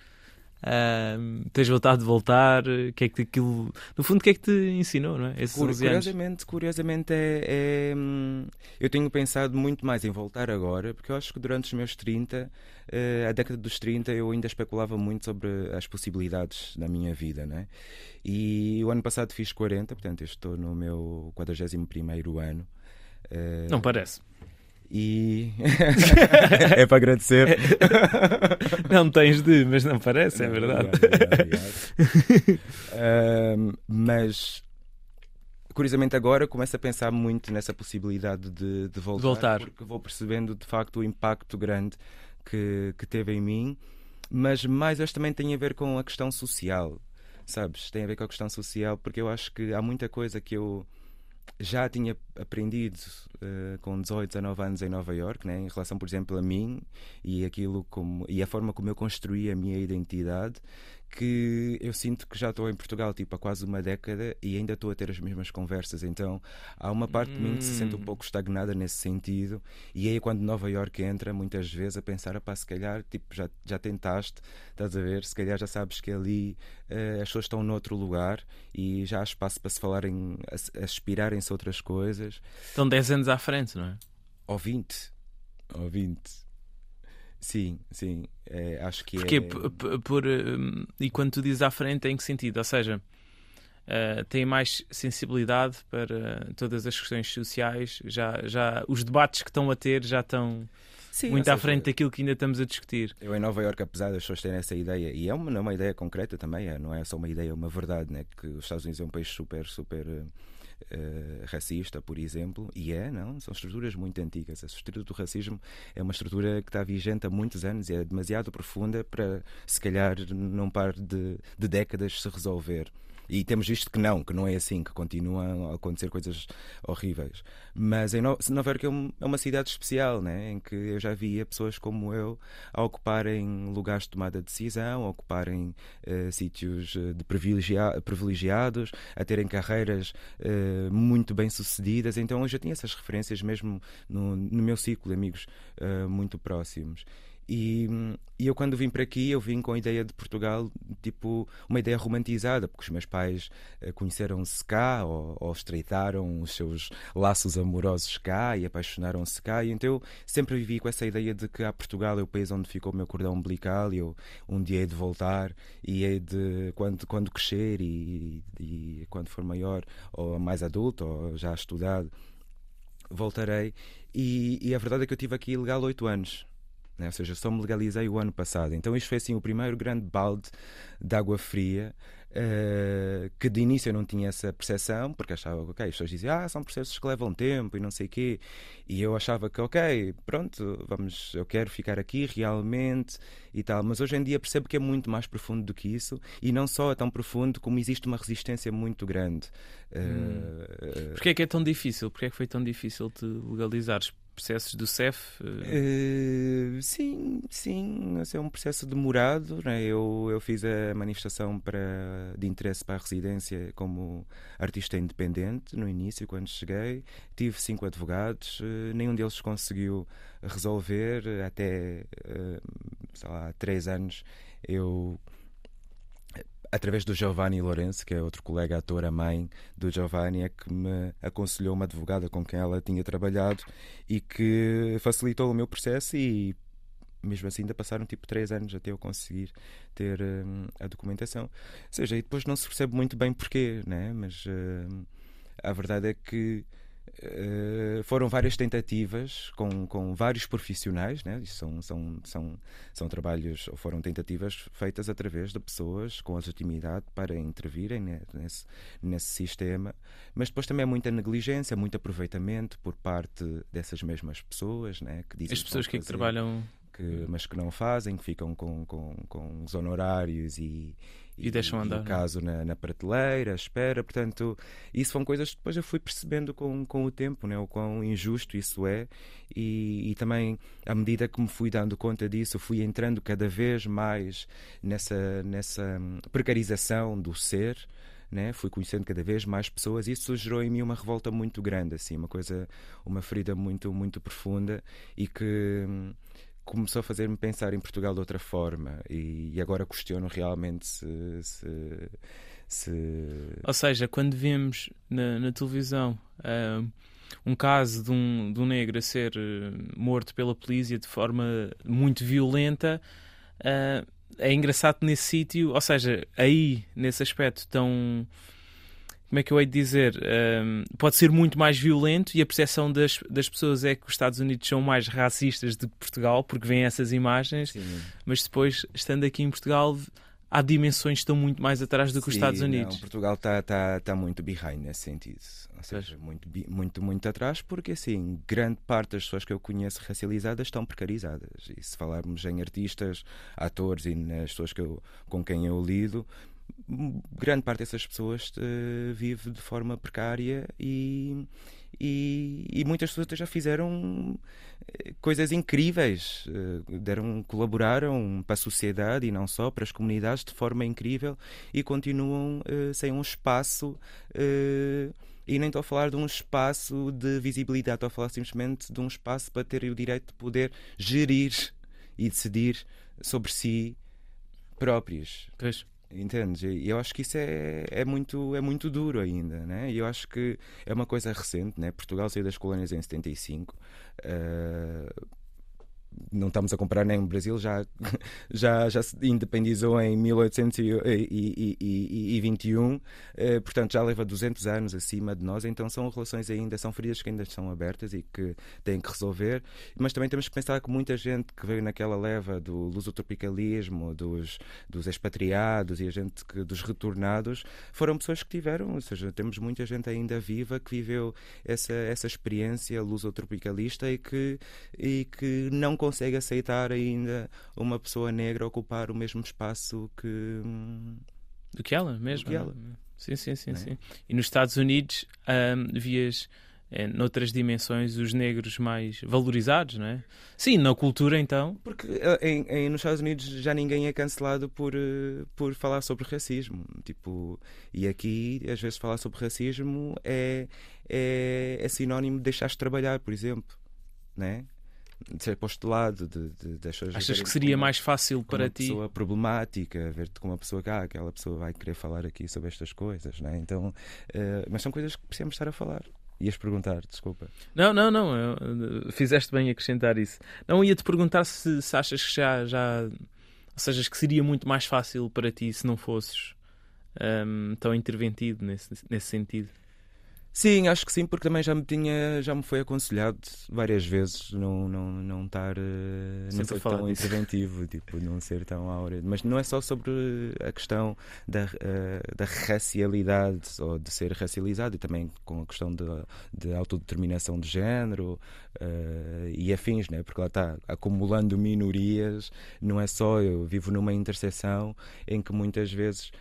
Uh, tens vontade de voltar? Que é que aquilo, no fundo, o que é que te ensinou, não é? Esses curiosamente, curiosamente é, é, hum, eu tenho pensado muito mais em voltar agora, porque eu acho que durante os meus 30, uh, eh, a década dos 30, eu ainda especulava muito sobre as possibilidades na minha vida, não é? E o ano passado fiz 40, portanto, eu estou no meu 41 ano. Uh, não parece. E é para agradecer. não tens de, mas não parece, é verdade. uh, mas curiosamente agora começo a pensar muito nessa possibilidade de, de voltar, voltar, porque vou percebendo de facto o impacto grande que, que teve em mim, mas mais hoje também tem a ver com a questão social, sabes? Tem a ver com a questão social, porque eu acho que há muita coisa que eu já tinha aprendido uh, com 18, 19 anos em Nova York, né, em relação, por exemplo, a mim e aquilo como e a forma como eu construí a minha identidade, que eu sinto que já estou em Portugal tipo há quase uma década e ainda estou a ter as mesmas conversas. Então há uma parte hum. de mim que se sente um hum. pouco estagnada nesse sentido. E aí quando Nova York entra, muitas vezes a pensar, pá, se calhar tipo, já, já tentaste, estás a ver? Se calhar já sabes que ali uh, as pessoas estão noutro lugar e já há espaço para se falarem, aspirarem-se outras coisas. Estão 10 anos à frente, não é? Ou 20. Ou 20. Sim, sim. É, acho que Porque é. Por, por, hum, e quando tu dizes à frente, em que sentido? Ou seja, uh, tem mais sensibilidade para todas as questões sociais, já, já os debates que estão a ter já estão. Sim, muito seja, à frente daquilo que ainda estamos a discutir. Eu em Nova Iorque, apesar das pessoas terem essa ideia, e é uma, é uma ideia concreta também, é, não é só uma ideia, é uma verdade, né? que os Estados Unidos é um país super, super uh, racista, por exemplo, e é, não? São estruturas muito antigas. A estrutura do racismo é uma estrutura que está vigente há muitos anos e é demasiado profunda para, se calhar, num par de, de décadas se resolver. E temos visto que não, que não é assim, que continuam a acontecer coisas horríveis. Mas em Nova Iorque é, é uma cidade especial, né? em que eu já via pessoas como eu a ocuparem lugares de tomada de decisão, a ocuparem uh, sítios eh, de privilegia privilegiados, a terem carreiras uh, muito bem sucedidas. Então eu já tinha essas referências mesmo no, no meu ciclo de amigos uh, muito próximos. E, e, eu quando vim para aqui, eu vim com a ideia de Portugal, tipo, uma ideia romantizada, porque os meus pais uh, conheceram-se cá, ou, ou, estreitaram os seus laços amorosos cá, e apaixonaram-se cá, e então eu sempre vivi com essa ideia de que a Portugal é o país onde ficou o meu cordão umbilical, e eu um dia hei de voltar, e hei de, quando, quando crescer, e, e, e quando for maior, ou mais adulto, ou já estudado, voltarei. E, e a verdade é que eu tive aqui ilegal oito anos né? ou seja, só me legalizei o ano passado. Então isto foi assim o primeiro grande balde de água fria. Uh, que de início eu não tinha essa percepção, porque achava que okay, as pessoas diziam ah, são processos que levam tempo e não sei o quê, e eu achava que ok, pronto, vamos, eu quero ficar aqui realmente e tal, mas hoje em dia percebo que é muito mais profundo do que isso, e não só é tão profundo como existe uma resistência muito grande. Hum. Uh, Porquê é que é tão difícil? Porquê é que foi tão difícil te legalizares? Processos do CEF? Uh, sim, sim, esse é um processo demorado. Né? Eu, eu fiz a manifestação para, de interesse para a residência como artista independente no início, quando cheguei. Tive cinco advogados, uh, nenhum deles conseguiu resolver. Até, uh, sei lá, três anos eu através do Giovanni Lourenço, que é outro colega ator, a mãe do Giovanni, é que me aconselhou uma advogada com quem ela tinha trabalhado e que facilitou o meu processo e mesmo assim ainda passaram tipo três anos até eu conseguir ter hum, a documentação. Ou seja, e depois não se percebe muito bem porquê, né? mas hum, a verdade é que Uh, foram várias tentativas com, com vários profissionais, né? são, são, são, são trabalhos, ou foram tentativas feitas através de pessoas com legitimidade para intervirem nesse, nesse sistema, mas depois também há muita negligência, muito aproveitamento por parte dessas mesmas pessoas né? que dizem As pessoas que, é que trabalham que, mas que não fazem, que ficam com, com, com os honorários e, e, e deixam andar. E o é? caso na, na prateleira, espera. Portanto, isso são coisas que depois eu fui percebendo com, com o tempo, né? o quão injusto isso é. E, e também, à medida que me fui dando conta disso, fui entrando cada vez mais nessa, nessa precarização do ser. Né? Fui conhecendo cada vez mais pessoas e isso gerou em mim uma revolta muito grande, assim, uma coisa, uma ferida muito, muito profunda e que começou a fazer-me pensar em Portugal de outra forma e, e agora questiono realmente se, se, se, Ou seja, quando vemos na, na televisão uh, um caso de um, de um negro a ser uh, morto pela polícia de forma muito violenta, uh, é engraçado nesse sítio, ou seja, aí, nesse aspecto tão como é que eu hei de dizer? Um, pode ser muito mais violento e a percepção das, das pessoas é que os Estados Unidos são mais racistas de Portugal, porque vêm essas imagens, Sim. mas depois, estando aqui em Portugal, há dimensões que estão muito mais atrás do que Sim, os Estados Unidos. Não, Portugal está tá, tá muito behind nesse sentido. Ou seja, muito, muito, muito atrás, porque assim, grande parte das pessoas que eu conheço racializadas estão precarizadas. E se falarmos em artistas, atores e nas pessoas que eu, com quem eu lido, grande parte dessas pessoas uh, vive de forma precária e, e, e, muitas pessoas já fizeram eh, coisas incríveis, uh, deram, colaboraram para a sociedade e não só, para as comunidades de forma incrível e continuam uh, sem um espaço. e nem estou a falar de um espaço de visibilidade, estou a falar simplesmente de um espaço para terem o direito de poder gerir e decidir sobre si próprios. Pois. Entendes? E eu acho que isso é, é, muito, é muito duro ainda, né? E eu acho que é uma coisa recente, né? Portugal saiu das colónias em 75. Uh, não estamos a comparar nem o Brasil já já já se independizou em 1821 eh, portanto já leva 200 anos acima de nós então são relações ainda são feridas que ainda estão abertas e que têm que resolver mas também temos que pensar que muita gente que veio naquela leva do lusotropicalismo dos dos expatriados e a gente que dos retornados foram pessoas que tiveram ou seja temos muita gente ainda viva que viveu essa essa experiência lusotropicalista e que e que não consegue aceitar ainda uma pessoa negra ocupar o mesmo espaço que. Do que ela mesmo. Do que ela. Sim, sim, sim, é? sim. E nos Estados Unidos um, vias é, noutras dimensões os negros mais valorizados, não é? Sim, na cultura então. Porque eh, em, em, nos Estados Unidos já ninguém é cancelado por, eh, por falar sobre racismo. Tipo, e aqui, às vezes, falar sobre racismo é, é, é sinónimo de deixar de trabalhar, por exemplo. Né? De ser postulado, de, de, de Achas que seria mais fácil para uma ti? Uma pessoa problemática, ver-te como uma pessoa que ah, aquela pessoa vai querer falar aqui sobre estas coisas, né? Então, uh, mas são coisas que precisamos estar a falar. Ias perguntar, desculpa. Não, não, não. Eu, eh, fizeste bem acrescentar isso. Não, ia-te perguntar se, se, achas que já, já. Ou seja, que seria muito mais fácil para ti se não fosses um, ehm, tão interventivo nesse, nesse sentido. Sim, acho que sim, porque também já me tinha, já me foi aconselhado várias vezes não, não, não estar uh, não ser tão disso. interventivo, tipo, não ser tão áureo. Mas não é só sobre a questão da, uh, da racialidade ou de ser racializado, e também com a questão de, de autodeterminação de género uh, e afins, né? porque lá está, acumulando minorias, não é só eu vivo numa interseção em que muitas vezes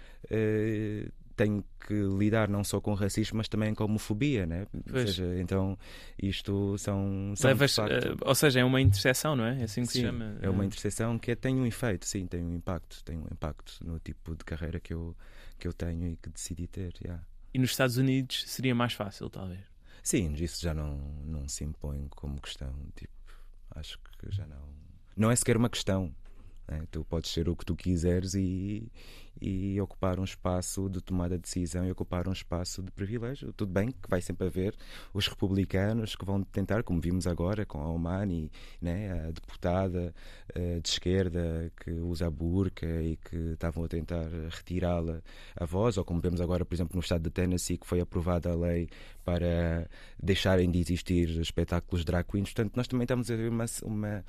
tenho que lidar não só com racismo, mas também com homofobia, né? Ou seja, então isto são. são Levas, facto- eh, ou seja, é uma interseção, não é? É assim que se Sim, chama. É uma interseção que é- tem um efeito, sim, tem um impacto, tem um impacto no tipo de carreira que eu, que eu tenho e que decidi ter. yeah. E nos Estados Unidos seria mais fácil, talvez. Sim, isso já não, não se impõe como questão. Tipo, acho que já não. Não é sequer uma questão. Né? Tu podes ser o que tu quiseres e, e ocupar um espaço de tomada de decisão e ocupar um espaço de privilégio. Tudo bem que vai sempre haver os republicanos que vão tentar, como vimos agora com a Omani, né? a deputada eh, de esquerda que usa a burca e que estavam a tentar retirá-la a voz, ou como vemos agora, por exemplo, no estado de Tennessee, que foi aprovada a lei para deixarem de existir espetáculos drag queens. Portanto, nós também estamos a ver uma, uma,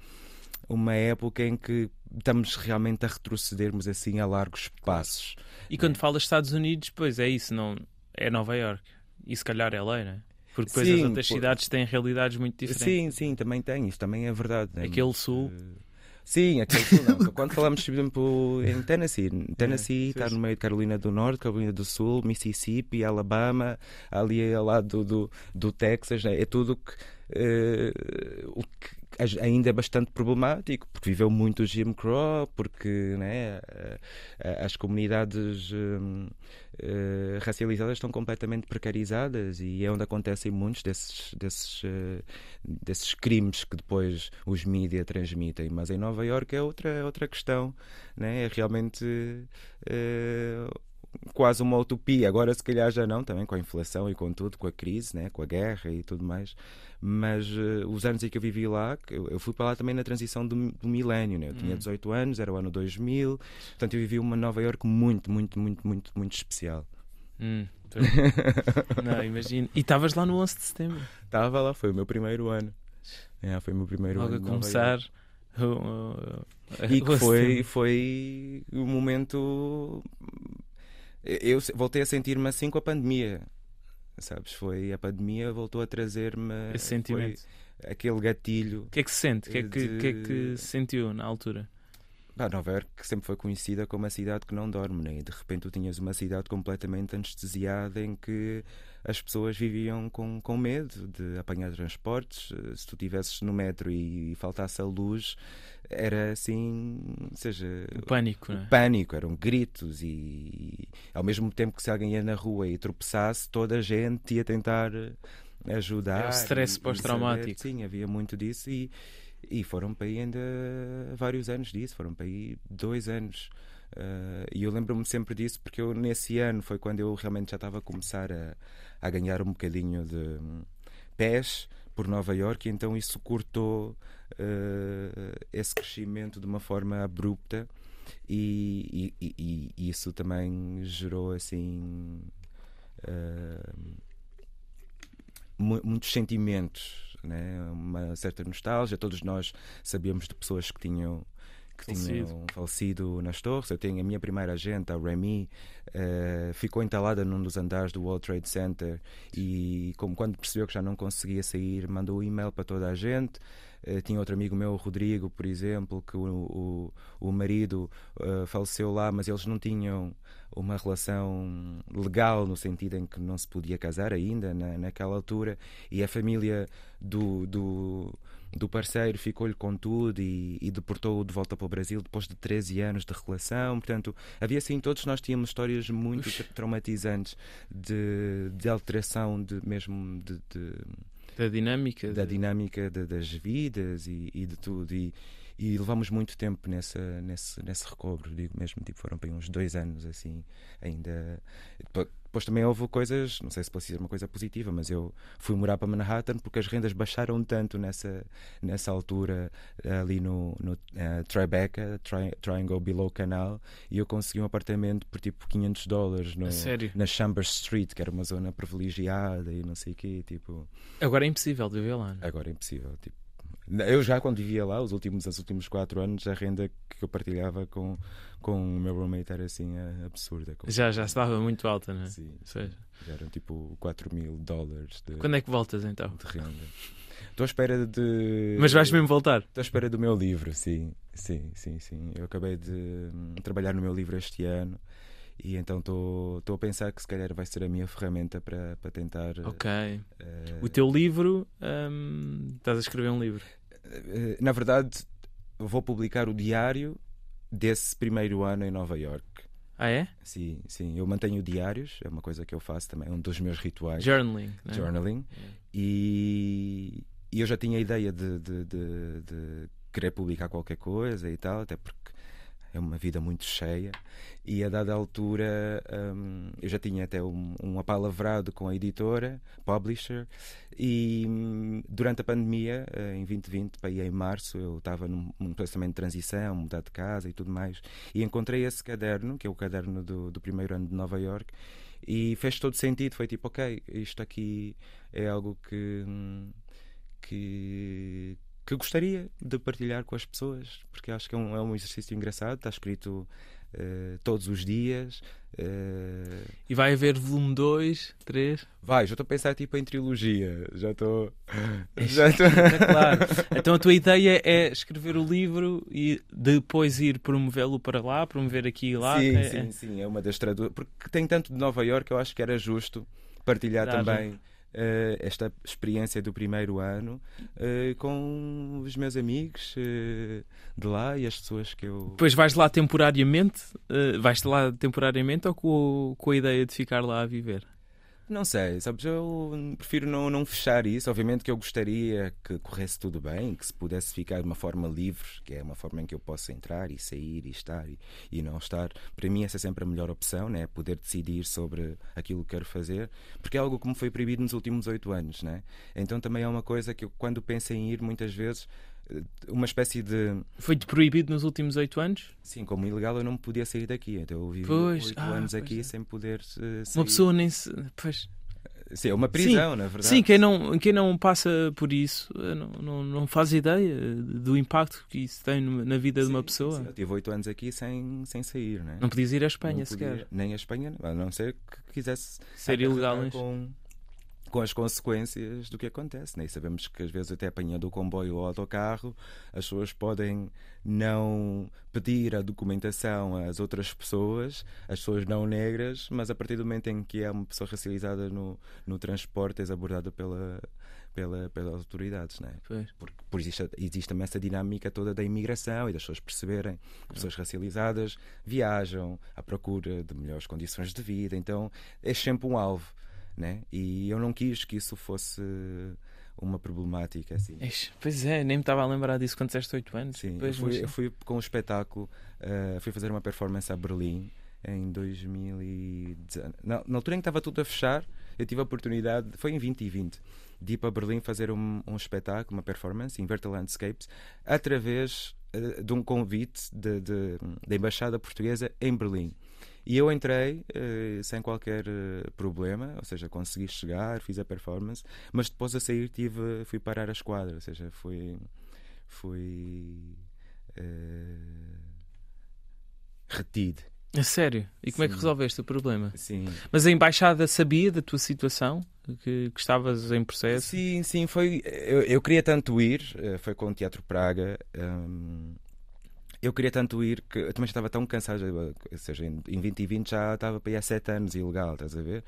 uma época em que estamos realmente a retrocedermos assim a largos passos. E quando falas Estados Unidos, pois é isso, não é Nova York. E se calhar é lei, não é? Porque depois Sim, as outras pô- cidades têm realidades muito diferentes. Sim, sim, também tem, isso também é verdade. né? Aquele sul. Eh, Sim, aquele sul não. Quando falamos, por exemplo, em Tennessee, Tennessee É, está no meio de Carolina do Norte, Carolina do Sul, Mississippi, Alabama, ali ao lado do, do, do Texas, né? é tudo que, eh, o que ainda é bastante problemático, porque viveu muito o Jim Crow, porque né, eh, eh, as comunidades hum, eh, racializadas estão completamente precarizadas e é onde acontecem muitos desses, desses, desses crimes que depois os mídias transmitem. Mas em Nova Iorque é outra, outra questão, né? é realmente quase uma utopia. Agora, se calhar já não, também com a inflação e com tudo, com a crise, né? com a guerra e tudo mais. Mas eh, os anos em que eu vivi lá, eu, eu fui para lá também na transição do, do milénio. Né? Eu tinha Hum. 18 anos, era o ano 2000, portanto eu vivi uma Nova Iorque muito, muito, muito, muito, muito especial. Hum, não, imagino. E estavas lá no 11 de setembro, Estava lá, foi o meu primeiro ano. É, foi o meu primeiro logo a ano. de Nova começar. E que foi, foi um momento. Eu voltei a sentir-me assim com a pandemia. Sabes? Foi a pandemia voltou a trazer-me Esse sentimento. aquele gatilho. O que é que se sente? O que é que, de- que é que se sentiu na altura? Pá, Nova Iorque sempre foi conhecida como a cidade que não dorme, né? e de repente tu tinhas uma cidade completamente anestesiada em que as pessoas viviam com, com medo de apanhar transportes. Eh, Se tu estivesses no metro e faltasse a luz, era assim, ou seja, O pânico, não é? pânico, eram gritos e, e ao mesmo tempo que se alguém ia na rua e tropeçasse, toda a gente ia tentar ajudar. É o stress e- e pós-traumático. Sim, havia muito disso e, e foram para aí ainda vários anos disso, foram para aí dois anos. Ah, e eu lembro-me sempre disso porque eu nesse ano foi quando eu realmente já estava a começar a, a ganhar um bocadinho de hum, pés por Nova York, e então isso cortou ah, esse crescimento de uma forma abrupta e, e- e- e isso também gerou assim mu- muitos sentimentos, né? uma certa nostalgia. Todos nós sabíamos de pessoas que tinham que Falecido. tinham falecido nas torres. Eu tenho a minha primeira agente, a Remy, eh, ficou entalada num dos andares do World Trade Center e, como quando percebeu que já não conseguia sair, mandou um e-mail para toda a gente. Eh, tinha outro amigo meu, o Rodrigo, por exemplo, que o, o, o marido eh, faleceu lá, mas eles não tinham uma relação legal no sentido em que não se podia casar ainda na, naquela altura e a família do, do, do parceiro ficou-lhe com tudo e, e deportou-o de volta para o Brasil depois de 13 anos de relação. Portanto, havia assim, todos nós tínhamos histórias muito Ux. tra- traumatizantes de, de alteração de, mesmo de- de, Da dinâmica. da de- dinâmica de- das vidas e, e de tudo. E, e levamos muito tempo nessa, nesse, nesse recobro, digo mesmo, tipo, foram para uns dois anos assim, ainda. Depois, também houve coisas, não sei se pode ser uma coisa positiva, mas eu fui morar para Manhattan porque as rendas baixaram tanto nessa, nessa altura, ali no, no eh, Tribeca, Tri, Triangle Below Canal, e eu consegui um apartamento por tipo 500 dólares no, na Chambers Street, que era uma zona privilegiada e não sei o quê, tipo. Agora é impossível de viver lá. não é? Agora é impossível. Tipo, eu já quando vivia lá, os últimos, os últimos quatro anos, a renda que eu partilhava com, com o meu roommate era assim absurda. Com- Já, já estava muito alta, não é? Sim, seja, já eram tipo 4 mil dólares de, quando é que voltas então? de renda. Estou à espera de. Mas vais mesmo voltar? Estou à espera do meu livro, sim. Sim, sim, sim. Eu acabei de hum, trabalhar no meu livro este ano E então estou a pensar que se calhar vai ser a minha ferramenta para, para tentar. Ok. Uh, o teu livro, um, estás a escrever um livro? Uh, na verdade, vou publicar o diário desse primeiro ano em Nova York. Ah, é? Sim, sim. Eu mantenho diários, é uma coisa que eu faço também, é um dos meus rituais. Journaling. Né? Journaling. É. E, e, eu já tinha a ideia de, de, de, de querer publicar qualquer coisa e tal, até porque é uma vida muito cheia e a dada altura um, eu já tinha até um, um apalavrado com a editora, publisher, e um, durante a pandemia, uh, em 2020, para ir em março, eu estava num, num de transição, mudar de casa e tudo mais, e encontrei esse caderno, que é o caderno do, do primeiro ano de Nova York, e fez todo sentido. Foi tipo, ok, isto aqui é algo que. Hum, que que gostaria de partilhar com as pessoas, porque acho que é um, é um exercício engraçado, está escrito uh, todos os dias. Uh... E vai haver volume 2, 3? Vai, já estou a pensar tipo em trilogia, já estou. Já estou... claro. Então a tua ideia é escrever o livro e depois ir promovê-lo para lá, promover aqui e lá? Sim, é, sim, é... sim, é uma das traduções. Porque tem tanto de Nova York, eu acho que era justo partilhar Dá, também. Uh, esta experiência do primeiro ano uh, com os meus amigos uh, de lá e as pessoas que eu. Depois vais lá temporariamente? vais lá temporariamente ou com, com a ideia de ficar lá a viver? Não sei, sabes, eu prefiro não, não fechar isso. Obviamente que eu gostaria que corresse tudo bem, que se pudesse ficar de uma forma livre, que é uma forma em que eu possa entrar e sair e estar e, e não estar. Para mim, essa é sempre a melhor opção, né? poder decidir sobre aquilo que quero fazer, porque é algo que me foi proibido nos últimos oito anos. Né? Então também é uma coisa que eu, quando penso em ir, muitas vezes uma espécie de. Foi-te proibido nos últimos oito anos? Sim, como ilegal eu não podia sair daqui. Então eu vivi oito ah, anos aqui é. sem poder uh, sair. Uma pessoa nem se. Pois. Sim, é uma prisão, sim, na verdade. Sim, quem não, quem não passa por isso eh, não, não, não faz ideia do impacto que isso tem na vida sim, de uma pessoa. Sim, eu tive oito anos aqui sem, sem sair, né? Não podias ir à Espanha sequer. Nem à Espanha, a não ser que quisesse ser ilegal com, com as consequências do que acontece. Né? E sabemos que às vezes até apanhando o comboio ou o autocarro, as pessoas podem não pedir a documentação às outras pessoas, as pessoas não negras, mas a partir do momento em que é uma pessoa racializada no, no transporte, és abordada pela, pela, pelas autoridades, né? Porque por existe, existe também essa dinâmica toda da imigração e das pessoas perceberem que pessoas racializadas viajam à procura de melhores condições de vida, então é sempre um alvo né? E eu não quis que isso fosse uma problemática assim. Pois é, nem me estava a lembrar disso quando disseste 8 anos. Sim, pois, eu, fui, eu fui com um espetáculo, uh, fui fazer uma performance a Berlim em 2019. Na, na altura em que estava tudo a fechar, eu tive a oportunidade, foi em 2020, de ir para Berlim fazer um, um espetáculo, uma performance, Inverted Landscapes, através uh, de um convite da Embaixada Portuguesa em Berlim. E eu entrei uh, sem qualquer uh, problema, ou seja, consegui chegar, fiz a performance, mas depois a sair tive, fui parar a esquadra, ou seja, fui. fui uh, retido. A sério? E como Sim. é que resolveste o problema? Sim. Mas a embaixada sabia da tua situação? Que, que estavas em processo? Sim, sim, foi. Eu, eu queria tanto ir, foi com o Teatro Praga. Um, eu queria tanto ir que eu também já estava tão cansado, ou seja, em 2020 já estava para ir há sete anos ilegal, estás a ver?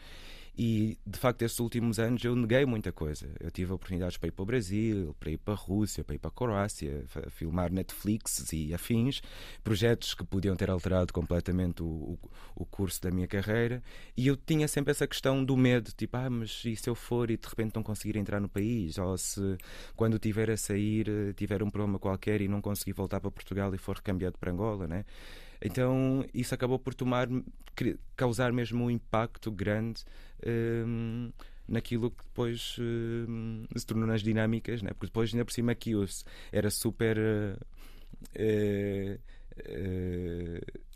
E de facto, estes últimos anos eu neguei muita coisa. Eu tive oportunidades para ir para o Brasil, para ir para a Rússia, para ir para a Croácia, filmar Netflix e afins, projetos que podiam ter alterado completamente o, o, o, curso da minha carreira. E eu tinha sempre essa questão do medo: tipo, ah, mas e se eu for e de repente não conseguir entrar no país? Ou se quando tiver a sair tiver um problema qualquer e não conseguir voltar para Portugal e for recambiado para Angola, né? Então isso acabou por tomar, causar mesmo um impacto grande um, naquilo que depois um, se tornou nas dinâmicas, né? porque depois ainda por cima aqui era super. Uh, uh,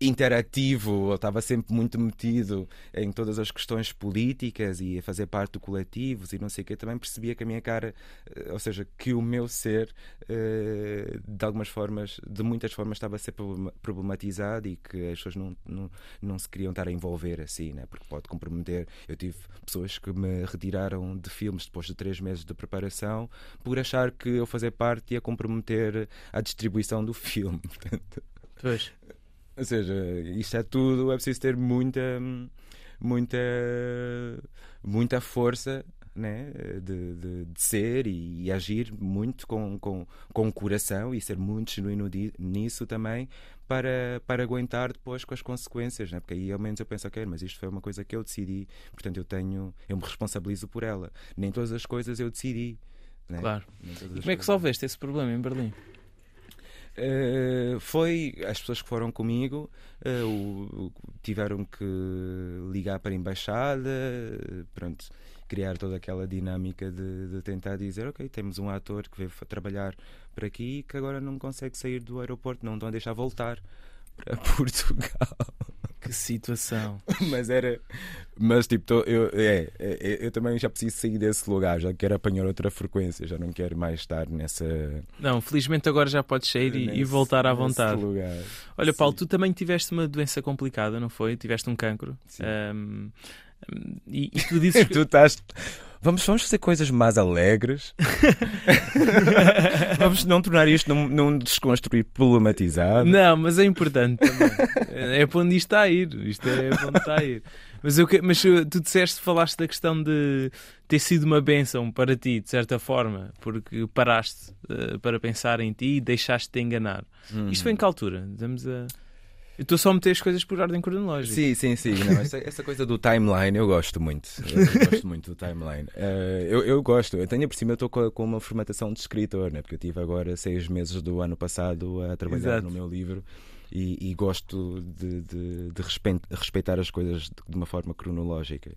interativo, eu estava sempre muito metido em todas as questões políticas e a fazer parte de coletivos e não sei o que, também percebia que a minha cara, eh, ou seja, que o meu ser, eh, de algumas formas, de muitas formas, estava a ser problematizado e que as pessoas não, não, não se queriam estar a envolver assim, né? porque pode comprometer. Eu tive pessoas que me retiraram de filmes depois de três meses de preparação por achar que eu fazer parte ia comprometer a distribuição do filme. Pois. Ou seja, isto é tudo, é preciso ter muita, muita, muita força né? de, de, de ser e, e, agir muito com, com, com o coração e ser muito genuíno nisso também para, para aguentar depois com as consequências, né? porque aí ao menos eu penso, ok, mas isto foi uma coisa que eu decidi, portanto eu tenho, eu me responsabilizo por ela. Nem todas as coisas eu decidi. Né? Claro. Como é que solveste esse problema em Berlim? Uh, foi as pessoas que foram comigo uh, o, tiveram que ligar para a embaixada, pronto, criar toda aquela dinâmica de, de, tentar dizer: Ok, temos um ator que veio trabalhar por aqui que agora não consegue sair do aeroporto, não estão a deixar voltar para Portugal. Que situação. mas era. Mas tipo, tô, eu, é, é, eu também já preciso sair desse lugar, já quero apanhar outra frequência, já não quero mais estar nessa. Não, felizmente agora já podes sair nesse, e, voltar à vontade. Lugar. Olha, Paulo, tu também tiveste uma doença complicada, não foi? Tiveste um cancro. Sim. Um, e, e tu dizes tu estás. Vamos, vamos fazer coisas mais alegres. vamos não tornar isto num, num desconstruir problematizado. Não, mas é importante também. É para onde isto está a ir. Isto é para onde está a ir. Mas, eu, mas tu disseste, falaste da questão de ter sido uma bênção para ti, de certa forma, porque paraste uh, para pensar em ti e deixaste-te enganar. Hum. Isto foi em que altura? Estamos a. Estou só a meter as coisas por ordem cronológica. Sim, sim, sim. Não, essa, essa, coisa do timeline eu gosto muito. Eu gosto muito do timeline. Uh, eu, eu gosto. Eu tenho por cima, eu estou com, com, uma formatação de escritor, né? porque eu tive agora seis meses do ano passado a trabalhar Exato. no meu livro. E, e gosto de, de, de, respeitar as coisas de, uma forma cronológica.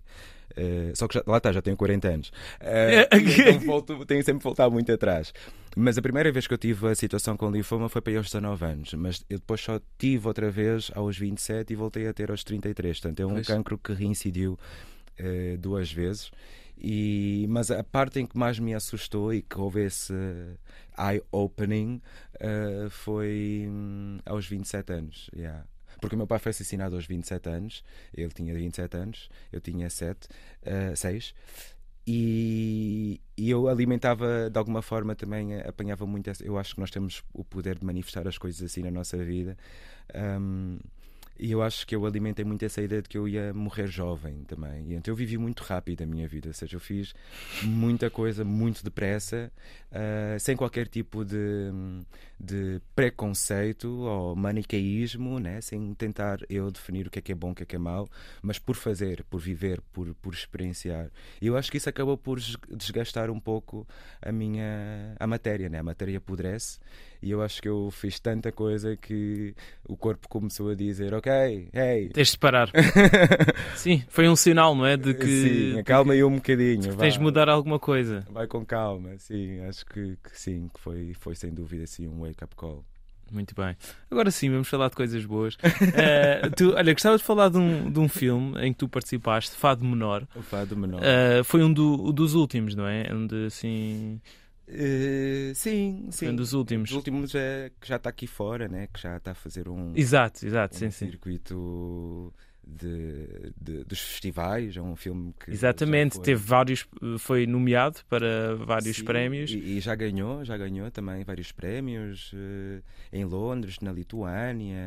Uh, só que já, lá está, já tenho 40 anos. Uh, então volto, tenho sempre voltado muito atrás. Mas a primeira vez que eu tive a situação com linfoma foi para aos 19 anos. Mas eu depois só tive outra vez aos 27 e voltei a ter aos 33. Portanto, é um pois. cancro que reincidiu uh, duas vezes. E, mas a parte em que mais me assustou e que houve esse eye-opening uh, foi um, aos 27 anos. Yeah. Porque o meu pai foi assassinado aos 27 anos, ele tinha 27 anos, eu tinha 7, uh, 6. E, e, eu alimentava de alguma forma também, apanhava muito. Essa, eu acho que nós temos o poder de manifestar as coisas assim na nossa vida. Um, e eu acho que eu alimentei muito essa ideia de que eu ia morrer jovem também. E então eu vivi muito rápido a minha vida, ou seja, eu fiz muita coisa muito depressa, uh, sem qualquer tipo de, de preconceito ou manicaísmo, né? sem tentar eu definir o que é que é bom, o que é que é mau, mas por fazer, por viver, por, por experienciar. E eu acho que isso acabou por desgastar um pouco a minha a matéria, né? a matéria apodrece e eu acho que eu fiz tanta coisa que o corpo começou a dizer: Ok, hey. Tens de parar. sim, foi um sinal, não é? De que. Sim, calma aí um bocadinho. tens de mudar alguma coisa. Vai com calma, sim, acho que, que sim, que foi, foi sem dúvida assim, um wake-up call. Muito bem. Agora sim, vamos falar de coisas boas. uh, tu, olha, gostava de falar de um, de um filme em que tu participaste, Fado Menor. O Fado Menor. Uh, foi um do, dos últimos, não é? Onde assim. Uh, sim, sim. Um dos últimos. Os últimos é que já está aqui fora, né? que já está a fazer um, exato, exato, um sim, circuito de, de, dos festivais. É um filme que. Exatamente, teve vários. Foi nomeado para vários sim, prémios. E, e, já ganhou, já ganhou também vários prémios uh, em Londres, na Lituânia.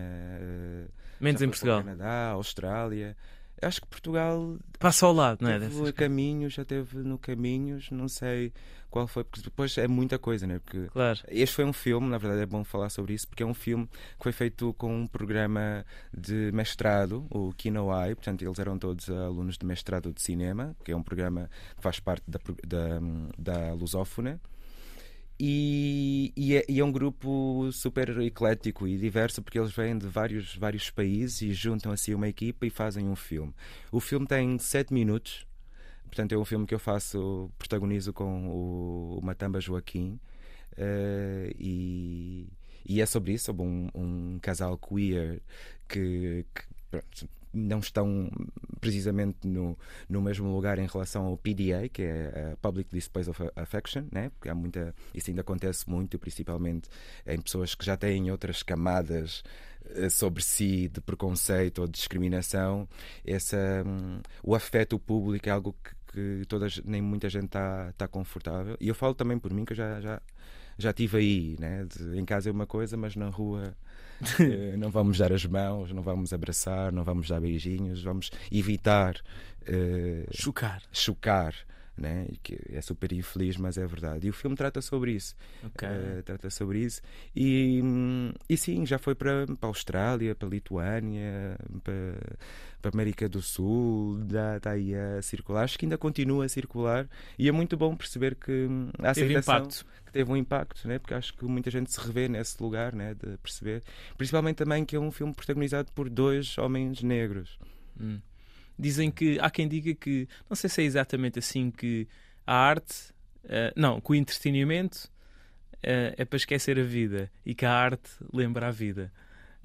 Uh, Menos em Portugal. Canadá, Austrália. Acho que Portugal passa ao lado, não é? Teve caminhos, já teve no caminhos, não sei qual foi, porque depois é muita coisa, né? Porque claro. este foi um filme, na verdade é bom falar sobre isso, porque é um filme que foi feito com um programa de mestrado, o Kinoai, portanto eles eram todos alunos de mestrado de cinema, que é um programa que faz parte da, da, da Lusófona. E, e, é, e, é, um grupo super eclético e diverso porque eles vêm de vários, vários países e juntam assim uma equipa e fazem um filme. O filme tem sete minutos, portanto é um filme que eu faço, protagonizo com o, o Matamba Joaquim uh, e, e, é sobre isso, sobre um, um casal queer que, que pronto, não estão precisamente no, no mesmo lugar em relação ao PDA, que é a Public Displays of Affection, né? porque há muita, isso ainda acontece muito, principalmente em pessoas que já têm outras camadas eh, sobre si de preconceito ou de discriminação. Essa, um, o afeto público é algo que, que todas, nem muita gente está tá confortável. E eu falo também por mim, que eu já, já, já tive aí, né? De, em casa é uma coisa, mas na rua uh, não vamos dar as mãos, não vamos abraçar, não vamos dar beijinhos, vamos evitar uh, chocar. chocar né? que é super infeliz, mas é verdade. E o filme trata sobre isso. Okay. Uh, trata sobre isso. E, e sim, já foi para, para a Austrália, para a Lituânia, para, para a América do Sul, está aí a circular. Acho que ainda continua a circular e é muito bom perceber que a teve aceitação teve um impacto, né? porque acho que muita gente se revê nesse lugar né? de perceber. Principalmente também que é um filme protagonizado por dois homens negros. Hum. Dizem que há quem diga que, não sei se é exatamente assim, que a arte, uh, não, que o entretenimento uh, é para esquecer a vida e que a arte lembra a vida.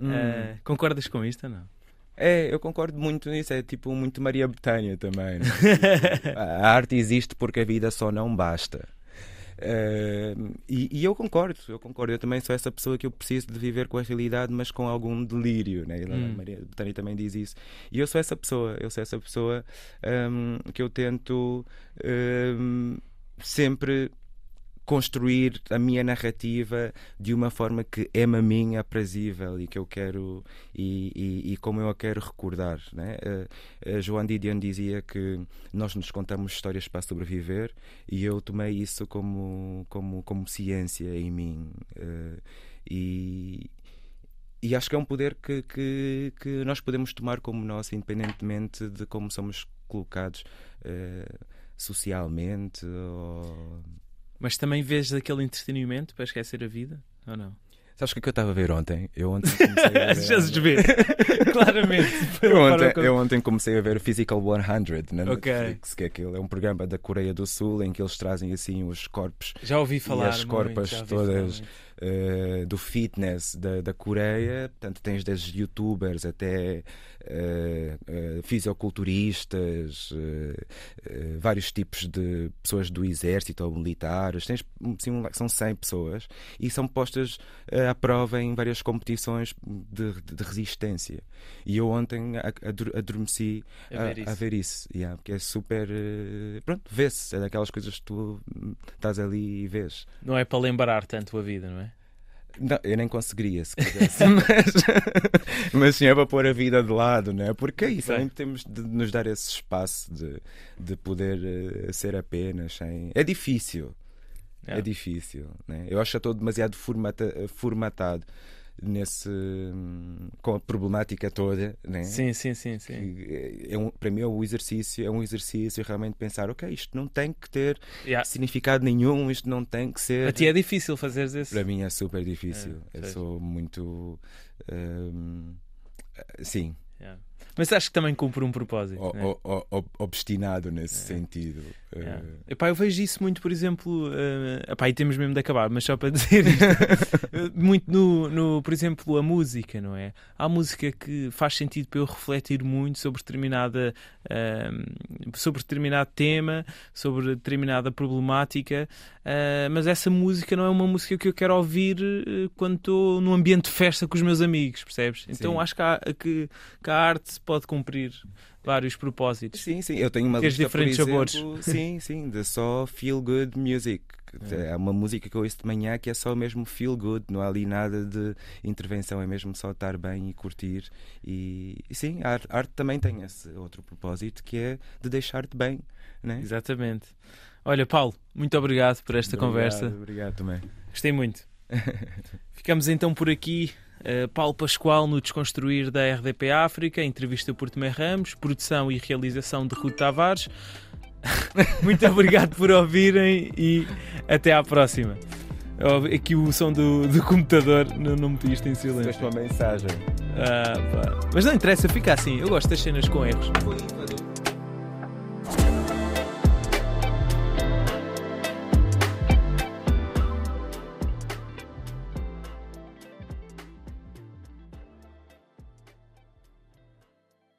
Hum. Uh, concordas com isto ou não? É, eu concordo muito nisso. É tipo muito Maria Betânia também. Né? a arte existe porque a vida só não basta. Uh, e, e, eu concordo, eu concordo. Eu também sou essa pessoa que eu preciso de viver com a realidade, mas com algum delírio. Né? Hum. A Maria Betânia também diz isso. E eu sou essa pessoa, eu sou essa pessoa um, que eu tento um, sempre construir a minha narrativa de uma forma que é-me a mim aprazível e que eu quero e, e, e como eu a quero recordar. Né? A Joan Didion dizia que nós nos contamos histórias para sobreviver e eu tomei isso como, como, como ciência em mim. Uh, e, e acho que é um poder que, que, que, nós podemos tomar como nosso, independentemente de como somos colocados uh, socialmente ou mas também vês aquele entretenimento para esquecer a vida? Ou não? Sabes o que, é que eu estava a ver ontem? Eu ontem comecei a ver. Vê, claramente. Eu ontem, eu ontem comecei a ver Physical 100 na okay. Netflix, que é, aquilo, é um programa da Coreia do Sul em que eles trazem assim os corpos. Já ouvi falar. E as corpas todas uh, do fitness da, da Coreia. Portanto, tens desde youtubers até uh, uh, fisioculturistas, vários tipos de pessoas do exército ou militares. Tens, sim, são 100 pessoas e são postas à prova em várias competições de, de, resistência. E eu ontem adormeci a ver isso, a, a ver isso yeah, porque é super. pronto, vê-se, é daquelas coisas que tu estás ali e vês. Não é para lembrar tanto a vida, não é? Não, eu nem conseguiria se quisesse, mas, mas sim é para pôr a vida de lado, né? porque é isso, também temos de nos dar esse espaço de, de poder uh, ser apenas sem. É difícil, é, é difícil. Né? Eu acho que estou demasiado formata, formatado nesse com a problemática toda, né? Sim, sim, sim, sim. É um, para mim é um exercício, é um exercício realmente pensar, ok, isto não tem que ter yeah. significado nenhum, isto não tem que ser. A ti é difícil fazer isso. Para mim é super difícil. É, Eu sou muito, um, sim. Yeah. Mas acho que também cumpre um propósito. O, né? o, o, obstinado nesse é. sentido. É. Epá, eu vejo isso muito, por exemplo. Uh, epá, e temos mesmo de acabar, mas só para dizer isto, muito no, no, por exemplo, a música, não é? Há música que faz sentido para eu refletir muito sobre determinada uh, sobre determinado tema, sobre determinada problemática, uh, mas essa música não é uma música que eu quero ouvir quando estou num ambiente de festa com os meus amigos, percebes? Então Sim. acho que, há, que, que a arte pode cumprir vários propósitos. Sim, sim, eu tenho uma lista, diferentes exemplo, sabores. Sim, sim, de só feel good music. É. é uma música que eu ouço de manhã que é só mesmo feel good, não há ali nada de intervenção, é mesmo só estar bem e curtir. E, e sim, a arte, a arte, também tem esse outro propósito que é de deixar-te bem. Né? Exatamente. Olha, Paulo, muito obrigado por esta obrigado, conversa. Obrigado também. Gostei muito. Ficamos então por aqui. Uh, Paulo Pascoal no Desconstruir da RDP África, entrevista por Tomé Ramos, produção e realização de Ruto Tavares. Muito obrigado por ouvirem e até à próxima. Aqui o som do, do computador não, não meti isto em silêncio. Fizeste uma mensagem. Ah, Mas não interessa, fica assim. Eu gosto das cenas com erros.